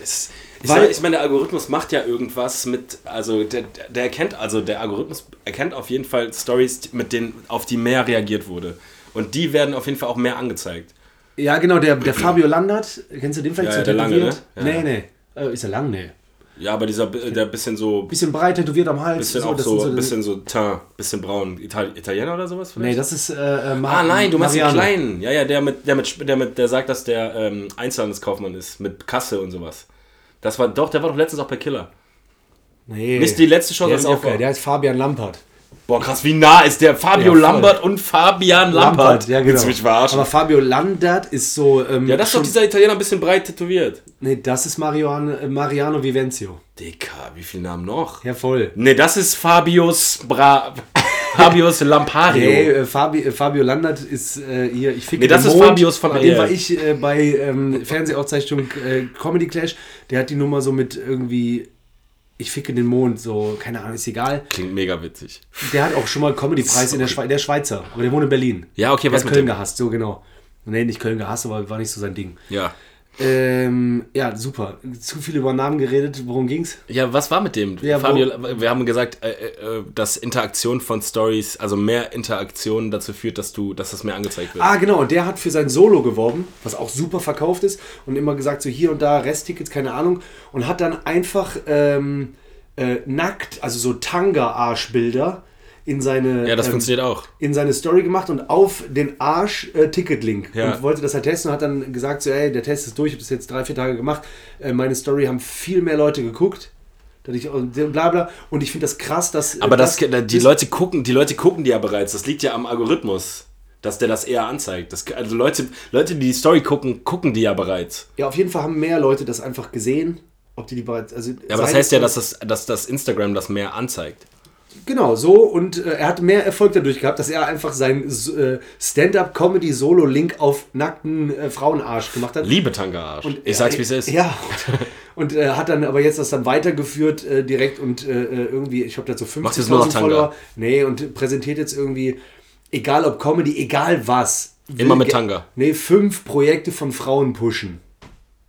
ich, weil- ich meine, der Algorithmus macht ja irgendwas mit, also der, der- der erkennt, also der Algorithmus erkennt auf jeden Fall Stories, mit denen, auf die mehr reagiert wurde. Und die werden auf jeden Fall auch mehr angezeigt. Ja, genau, der, der Fabio Landert, kennst du den vielleicht Ja, so ja, der Lange, ne? Ja, nee, nee. Äh, ist er lang? Nee. Ja, aber dieser, der bisschen so, Bisschen breit tätowiert am Hals. bisschen auch das so, sind bisschen so, teint, bisschen braun. Ital Italiener oder sowas vielleicht? Nee, das ist. Äh, äh, Mar Ah nein, du meinst den kleinen. Ja, ja, der mit, der mit, der mit, der sagt, dass der ähm, Einzelhandelskaufmann ist, mit Kasse und sowas. Das war doch, der war doch letztens auch bei Killer. Nee. Nicht die letzte Chance, Der ist auch geil. Der heißt Fabian Lampert. Boah, krass, wie nah ist der Fabio Ja. Lambert und Fabian Lampert? ja, genau. Mich verarschen? Aber Fabio Landert ist so. Ähm, ja, das ist doch dieser Italiener ein bisschen breit tätowiert. Nee, das ist Mariano, äh, Mariano Vivenzio. Dicker, wie viele Namen noch? Ja, voll. Nee, das ist Fabius Bra... Fabius Lampario. Nee, äh, Fabi, äh, Fabio Landert ist äh, hier, ich Nee, das ist Mond. Fabius von Mit dem Ariel. war ich äh, bei ähm, Fernsehauszeichnung äh, Comedy Clash. Der hat die Nummer so mit irgendwie, ich ficke den Mond, so, keine Ahnung, ist egal. Klingt mega witzig. Der hat auch schon mal Comedy-Preis in der Schweiz, der Schweizer, aber der wohnt in Berlin. Ja, okay, Der was hat mit Köln dem? gehasst, so genau. Nee, nicht Köln gehasst, aber war nicht so sein Ding. Ja. Ähm, ja, super. Zu viel über Namen geredet. Worum ging's? Ja, was war mit dem? Ja, Fabio, wir haben gesagt, äh, äh, dass Interaktion von Stories, also mehr Interaktion dazu führt, dass du, dass das mehr angezeigt wird. Ah, genau. Und der hat für sein Solo geworben, was auch super verkauft ist. Und immer gesagt, so hier und da Resttickets, keine Ahnung. Und hat dann einfach ähm, äh, nackt, also so Tanga-Arschbilder in seine, ja, das ähm, funktioniert auch. in seine Story gemacht und auf den Arsch äh, Ticketlink. Ja. Und wollte das halt testen und hat dann gesagt, so, ey, der Test ist durch, ich habe das jetzt drei, vier Tage gemacht. Äh, meine Story haben viel mehr Leute geguckt. Dass ich, und bla bla. Und ich finde das krass, dass. äh, Aber das, die ist- Leute gucken, die Leute gucken die ja bereits. Das liegt ja am Algorithmus, dass der das eher anzeigt. Das, also Leute, Leute, die die Story gucken, gucken die ja bereits. Ja, auf jeden Fall haben mehr Leute das einfach gesehen. Ob die die bereits. Also Ja, aber das heißt ja, dass das, dass das Instagram das mehr anzeigt. Genau, so. Und äh, er hat mehr Erfolg dadurch gehabt, dass er einfach sein äh, Stand-up-Comedy-Solo-Link auf nackten äh, Frauenarsch gemacht hat. Liebe Tanga-Arsch. Und Ich er- sag's, wie es ist. Ja. Und äh, hat dann aber jetzt das dann weitergeführt äh, direkt und äh, irgendwie, ich habe dazu Macht jetzt nur noch 50.000 Tanga. Follower. Nee, und präsentiert jetzt irgendwie, egal ob Comedy, egal was. Immer mit Tanga. Nee, fünf Projekte von Frauen pushen.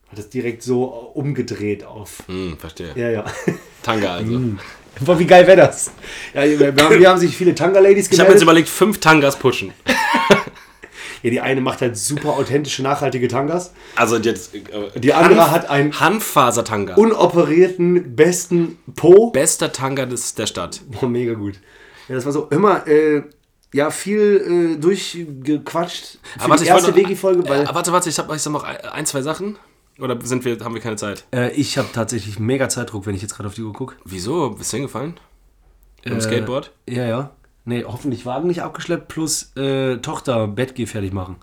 Hat das direkt so umgedreht auf. Hm, verstehe. Ja, ja. Tanga also. Boah, wie geil wäre das? Ja, wir haben, wir haben sich viele Tanga-Ladies Ich habe jetzt gemeldet. überlegt, fünf Tangas pushen. Ja, die eine macht halt super authentische, nachhaltige Tangas. Also jetzt. Äh, Die andere hat einen Hanffaser-Tanga. unoperierten, besten Po. Bester Tanga des, der Stadt. Boah, mega gut. Ja, das war so immer, äh, ja, viel äh, durchgequatscht für warte, die erste weil Äh, warte, warte, ich habe ich hab noch ein, zwei Sachen. Oder sind wir, haben wir keine Zeit? äh, ich habe tatsächlich mega Zeitdruck, wenn ich jetzt gerade auf die Uhr gucke. Wieso? Bist du hingefallen? Dem Äh, Skateboard? Ja, ja. Nee, hoffentlich Wagen nicht abgeschleppt, plus äh, Tochter Bettgeh fertig machen.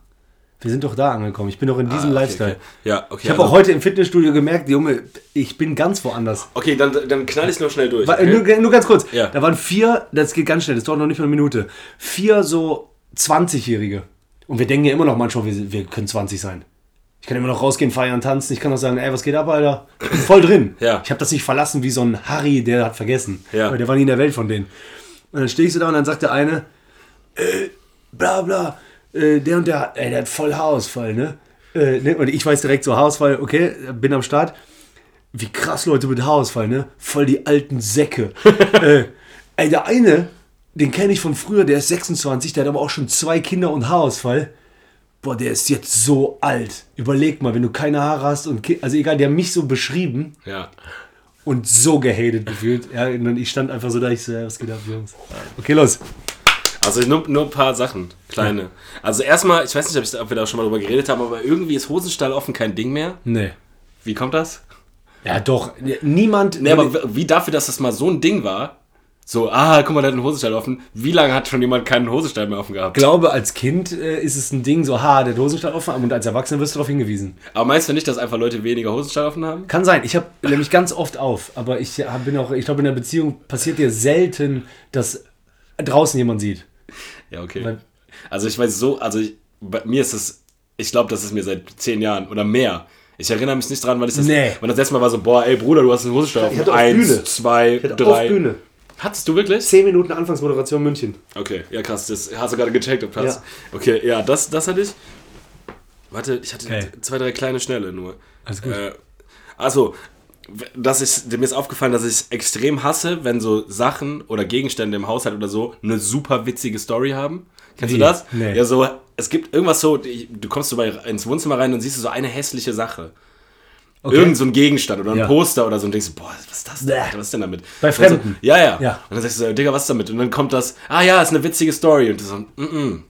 Wir sind doch da angekommen. Ich bin doch in diesem Ah, okay, Lifestyle. Okay. Ja, okay. Ich habe auch heute im Fitnessstudio gemerkt, Junge, ich bin ganz woanders. Okay, dann, dann knall ich noch schnell durch. Okay? Nur, nur ganz kurz. Ja. Da waren vier, das geht ganz schnell, das dauert noch nicht mal eine Minute. Vier so 20-Jährige. Und wir denken ja immer noch manchmal, wir, wir können 20 sein. Ich kann immer noch rausgehen, feiern, tanzen. Ich kann auch sagen, ey, was geht ab, Alter? Ich bin voll drin. Ja. Ich habe das nicht verlassen wie so ein Harry, der hat vergessen. Ja. Weil der war nie in der Welt von denen. Und dann stehe ich so da und dann sagt der eine, äh, bla bla, äh, der und der, ey, der hat voll Haarausfall, ne? Äh, ne? Und ich weiß direkt so, Haarausfall, okay, bin am Start. Wie krass Leute mit Haarausfall, ne? Voll die alten Säcke. äh, ey, der eine, den kenne ich von früher, der ist 26, der hat aber auch schon zwei Kinder und Haarausfall. Boah, der ist jetzt so alt. Überleg mal, wenn du keine Haare hast und also egal, der hat mich so beschrieben Ja. und so gehatet gefühlt. Ja, und ich stand einfach so da, ich so, ja, was geht ab, Jungs? Okay, los. Also nur, nur ein paar Sachen, kleine. Also erstmal, ich weiß nicht, ob, ich, ob wir da schon mal drüber geredet haben, aber irgendwie ist Hosenstall offen kein Ding mehr. Nee. Wie kommt das? Ja, doch. Niemand. Nee, aber wie dafür, dass das mal so ein Ding war, so, ah, guck mal, der hat einen Hosenstall offen. Wie lange hat schon jemand keinen Hosenstall mehr offen gehabt? glaube, als Kind äh, ist es ein Ding, so, ha, der Dosenstall offen, und als Erwachsener wirst du darauf hingewiesen. Aber meinst du nicht, dass einfach Leute weniger Hosenstall offen haben? Kann sein. Ich habe nämlich ganz oft auf, aber ich hab- bin auch, ich glaube, in der Beziehung passiert dir selten, dass draußen jemand sieht. Ja, okay. Weil- Also ich weiß so, also ich, bei mir ist es, ich glaube, das ist mir seit zehn Jahren oder mehr. Ich erinnere mich nicht dran, weil ich das, Nee. weil das letzte Mal war so, boah, ey Bruder, du hast einen Hosenstall offen. hatte auf Eins, Bühne. zwei, Ich hatte drei. auf Bühne. Hattest du wirklich? 10 Minuten Anfangsmoderation München. Okay, ja krass, das hast du gerade gecheckt, ob das. Ja. Okay, ja, das, das hatte ich. Warte, ich hatte Okay. zwei, drei kleine schnelle nur. Alles gut. Äh, also, dass ich, mir ist aufgefallen, dass ich es extrem hasse, wenn so Sachen oder Gegenstände im Haushalt oder so eine super witzige Story haben. Kennst Wie? du das? Nee. Ja, so, es gibt irgendwas so, du kommst so bei, ins Wohnzimmer rein und siehst du so eine hässliche Sache. Okay. Irgend so ein Gegenstand oder ein Ja. Poster oder so und denkst du, boah, was ist das denn? Was ist denn damit? Bei Fremden. So, ja, ja, Ja. Und dann sagst du so, Digga, was ist damit? Und dann kommt das, ah ja, ist eine witzige Story. Und du so, mm -mm.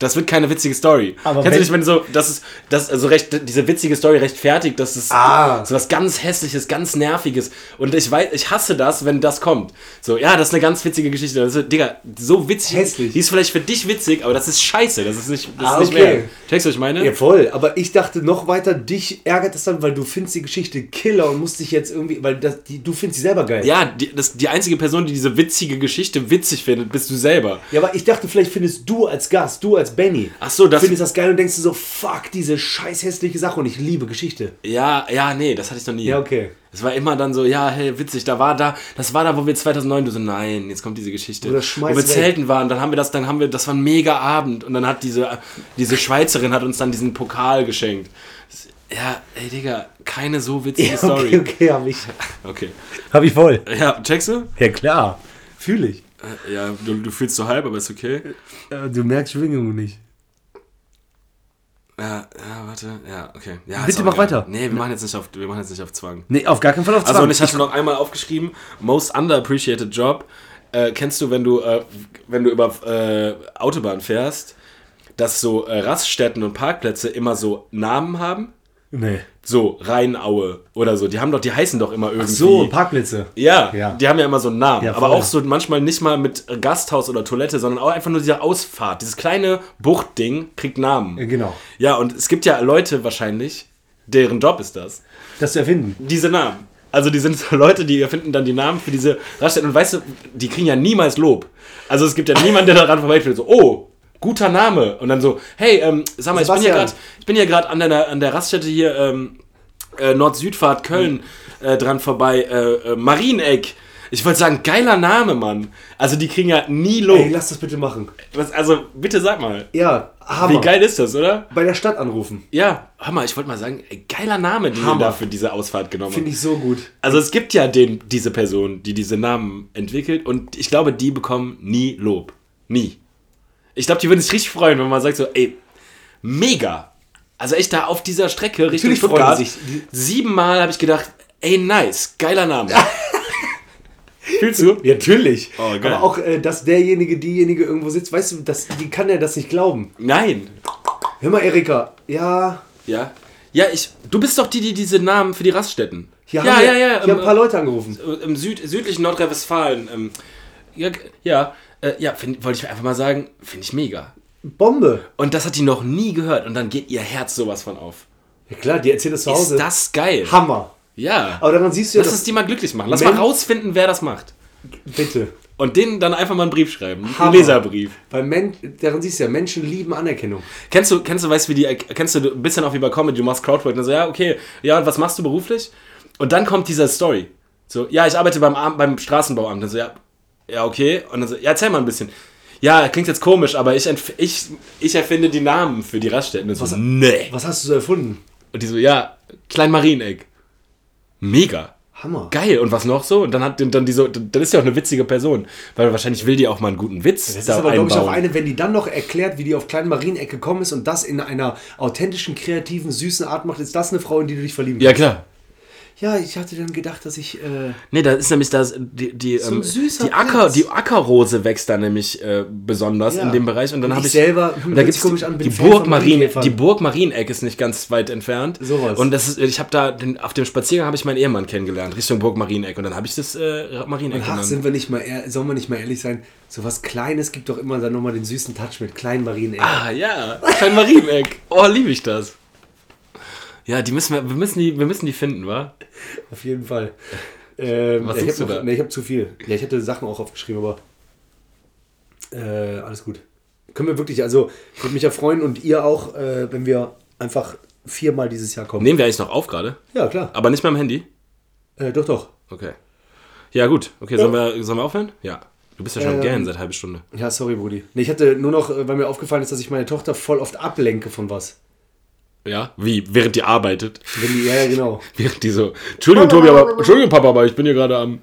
Das wird keine witzige Story. Aber Kennst du nicht, wenn so, das ist, das, also recht, diese witzige Story rechtfertigt, dass es Ah. so was ganz Hässliches, ganz Nerviges. Und ich weiß, ich hasse das, wenn das kommt. So, ja, das ist eine ganz witzige Geschichte. Also, Digga, so witzig. Hässlich. Die ist vielleicht für dich witzig, aber das ist scheiße. Das ist nicht, das Ah, ist nicht okay. mehr. Checkst du, was ich meine? Ja, voll. Aber ich dachte noch weiter, dich ärgert das dann, weil du findest die Geschichte Killer und musst dich jetzt irgendwie, weil das, die, du findest sie selber geil. Ja, die, das, die einzige Person, die diese witzige Geschichte witzig findet, bist du selber. Ja, aber ich dachte, vielleicht findest du als Gast, du als Benny, Ach so, das- findest das geil und denkst du so, fuck, diese scheiß hässliche Sache und ich liebe Geschichte. Ja, ja, nee, das hatte ich noch nie. Ja, okay. Es war immer dann so, ja, hey, witzig, da war da, das war da, wo wir 2009, du so, nein, jetzt kommt diese Geschichte. Oder wo wir weg. zelten waren, dann haben wir das, dann haben wir, das war ein mega Abend und dann hat diese, diese Schweizerin hat uns dann diesen Pokal geschenkt. Ja, ey, Digga, keine so witzige Ja, Story. okay, okay, hab ich. Okay. Hab ich voll. Ja, checkst du? Ja, klar. Fühle ich. Ja, du, du fühlst so halb, aber ist okay. Du merkst Schwingungen nicht. Ja, ja, warte, ja, okay. Ja, Bitte mach weiter. Nee, wir machen jetzt nicht auf, wir machen jetzt nicht auf Zwang. Nee, auf gar keinen Fall auf Also Zwang. und ich hatte noch einmal aufgeschrieben, most underappreciated job. Äh, kennst du, wenn du, äh, wenn du über äh, Autobahn fährst, dass so äh, Raststätten und Parkplätze immer so Namen haben? Nee. So, Rheinaue oder so. Die haben doch, die heißen doch immer irgendwie. So, Parkplätze. ja, Ja. die haben ja immer so einen Namen. Ja, aber auch so manchmal nicht mal mit Gasthaus oder Toilette, sondern auch einfach nur diese Ausfahrt. Dieses kleine Buchtding kriegt Namen. Ja, genau. Ja, und es gibt ja Leute wahrscheinlich, deren Job ist das Das zu erfinden. diese Namen. Also die sind so Leute, die erfinden dann die Namen für diese Raststätten. Und weißt du, die kriegen ja niemals Lob. Also es gibt ja niemanden, der daran vorbeiführt. So, oh, guter Name. Und dann so, hey, ähm, sag mal, ich bin hier Sebastian. gerade, ich bin hier gerade an der, an der Raststätte hier ähm, äh, Nord-Südfahrt Köln äh, dran vorbei. Äh, äh, Marieneck. Ich wollte sagen, geiler Name, Mann. Also die kriegen ja nie Lob. Ey, lass das bitte machen. Was, also bitte sag mal. Ja, Hammer. Wie geil ist das, oder? Bei der Stadt anrufen. Ja, Hammer, ich wollte mal sagen, ey, geiler Name, den Hammer. da für diese Ausfahrt genommen. Finde ich so gut. Also es gibt ja den, diese Person, die diese Namen entwickelt und ich glaube, die bekommen nie Lob. Nie. Ich glaube, die würden sich richtig freuen, wenn man sagt so, ey, mega. Also echt da auf dieser Strecke Richtung Natürlich Stuttgart. sich. Siebenmal habe ich gedacht, ey, nice, geiler Name. Fühlst du? Ja, natürlich. Oh. Aber auch, äh, dass derjenige, diejenige irgendwo sitzt, weißt du, das, die kann ja das nicht glauben. Nein. Hör mal, Erika. Ja, Ja. Ja, ich. Du bist doch die, die diese Namen für die Raststätten. ja, haben, ja, wir- ja. Hier ähm, haben ein paar Leute angerufen. im Süd, südlichen Nordrhein-Westfalen. Ähm, ja, ja, äh, ja find, wollte ich einfach mal sagen, finde ich mega. Bombe. Und das hat die noch nie gehört. Und dann geht ihr Herz sowas von auf. Ja klar, die erzählt das zu Hause. Ist das geil? Hammer. Ja. Aber daran siehst du ja, Lass es die mal glücklich machen. Lass Men- mal rausfinden, wer das macht. Bitte. Und denen dann einfach mal einen Brief schreiben. Hammer. Einen Leserbrief. Weil Men daran siehst du ja, Menschen lieben Anerkennung. Kennst du, kennst du, weißt du, wie die, kennst du ein bisschen auch wie bei Comedy, du machst Crowdwork und so, ja, okay, ja, und was machst du beruflich? Und dann kommt dieser Story. So, ja, ich arbeite beim, beim Straßenbauamt. Dann so, ja, ja, okay. Und dann so, ja, erzähl mal ein bisschen. Ja, klingt jetzt komisch, aber ich, ich, ich erfinde die Namen für die Raststätten. Und so, nee. Was hast du so erfunden? Und die so, ja, Klein Marieneck. Mega. Hammer. Geil. Und was noch so? Und dann hat dann die so, dann ist ja auch eine witzige Person. Weil wahrscheinlich will die auch mal einen guten Witz Das ist aber, glaube ich, auch eine, wenn die dann noch erklärt, wie die auf kleinen Marienecke gekommen ist und das in einer authentischen, kreativen, süßen Art macht, ist das eine Frau, in die du dich verlieben ja, klar. Ja, ich hatte dann gedacht, dass ich. Äh, Nee, da ist nämlich das, die, die, So ähm, süßer die, Acker, die Ackerrose wächst da nämlich äh, besonders Ja. in dem Bereich. Und dann habe ich selber, da sich gibt's komisch die, an, die, Burg Marien, die Burg Marieneck ist nicht ganz weit entfernt. Sowas. Und das ist, ich habe da, den, auf dem Spaziergang habe ich meinen Ehemann kennengelernt, Richtung Burg Marieneck. Und dann habe ich das äh, Marieneck ach, genannt. sind wir nicht mal, sollen wir nicht mal ehrlich sein? So was Kleines gibt doch immer dann nochmal den süßen Touch mit kleinen Marienecke. Ah, ja. Klein Marieneck. Oh, liebe ich das. Ja, die müssen wir, wir müssen die, wir müssen die finden, wa? Auf jeden Fall. Ähm, Was ja, ich habe nee, ich hab zu viel. Ja, ich hätte Sachen auch aufgeschrieben, aber äh, alles gut. Können wir wirklich, also würde mich ja freuen und ihr auch, äh, wenn wir einfach viermal dieses Jahr kommen. Nehmen wir eigentlich noch auf gerade? Ja, klar. Aber nicht mehr am Handy? Äh, doch, doch. Okay. Ja, gut. Okay, sollen, wir, sollen wir aufhören? Ja. Du bist ja schon Ähm, gern seit halbe Stunde. Ja, sorry, Brudi. Nee, ich hatte nur noch, äh, weil mir aufgefallen ist, dass ich meine Tochter voll oft ablenke von was. Ja? Wie? Während die arbeitet? Wenn die, ja, ja, genau. Während die so, Entschuldigung, Tobi, aber, Entschuldigung, Papa, aber ich bin hier gerade am...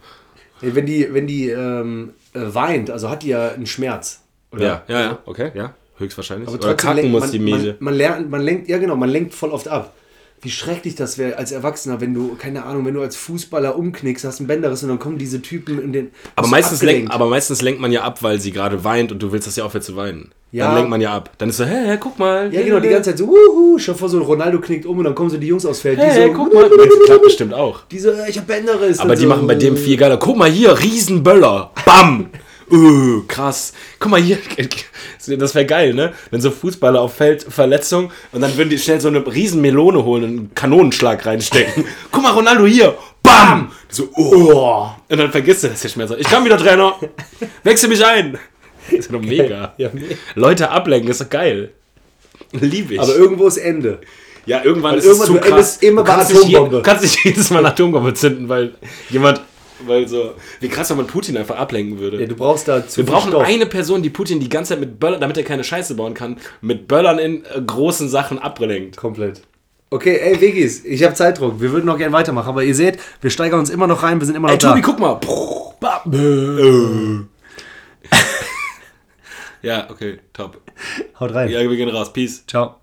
Nee, Wenn die, wenn die ähm, äh, weint, also hat die ja einen Schmerz. Oder? Ja, ja, ja, okay, ja. Höchstwahrscheinlich. Aber trotzdem kacken lenkt- muss man, die Miese. Man, man, lernt, man lenkt, ja genau, man lenkt voll oft ab. Wie schrecklich das wäre als Erwachsener, wenn du, keine Ahnung, wenn du als Fußballer umknickst, hast einen Bänderriss und dann kommen diese Typen in den. Aber meistens, lenkt, aber meistens lenkt man ja ab, weil sie gerade weint und du willst, dass sie aufhört zu weinen. Ja. Dann lenkt man ja ab. Dann ist so, hä, hä, guck mal. Ja, genau, die ganze Zeit so, wuhu, schon vor so Ronaldo knickt um und dann kommen so die Jungs aufs Feld. Hä, die so, guck mal. Das klappt bestimmt auch. Die so, ich hab Bänderriss. Aber die so, machen bei dem viel geiler. Guck mal hier, Riesenböller. Bam. Uh, krass. Guck mal hier. Das wäre geil, ne? Wenn so Fußballer auf Feld Verletzung und dann würden die schnell so eine riesen Melone holen und einen Kanonenschlag reinstecken. Guck mal, Ronaldo hier. Bam. So, oh. Und dann vergisst du das der Schmerz. Ich kann wieder, Trainer. Wechsel mich ein. Das ist doch mega. Ja, mega. Leute ablenken, ist doch geil. Liebe ich. Aber irgendwo ist Ende. Ja, irgendwann Weil ist irgendwann- es zu du krass. immer du kannst nicht nicht jedes Mal eine Atombombe zünden, weil jemand, weil so, wie krass, wenn man Putin einfach ablenken würde. Ja, du brauchst da zu Wir brauchen Stoff. eine Person, die Putin die ganze Zeit mit Böllern, damit er keine Scheiße bauen kann, mit Böllern in äh, großen Sachen ablenkt. Komplett. Okay, ey, Wegis, ich habe Zeitdruck. Wir würden noch gerne weitermachen, aber ihr seht, wir steigern uns immer noch rein, wir sind immer noch Ey, da. Tobi, guck mal. Ja, okay, top. Haut rein. Ja, wir gehen raus. Peace. Ciao.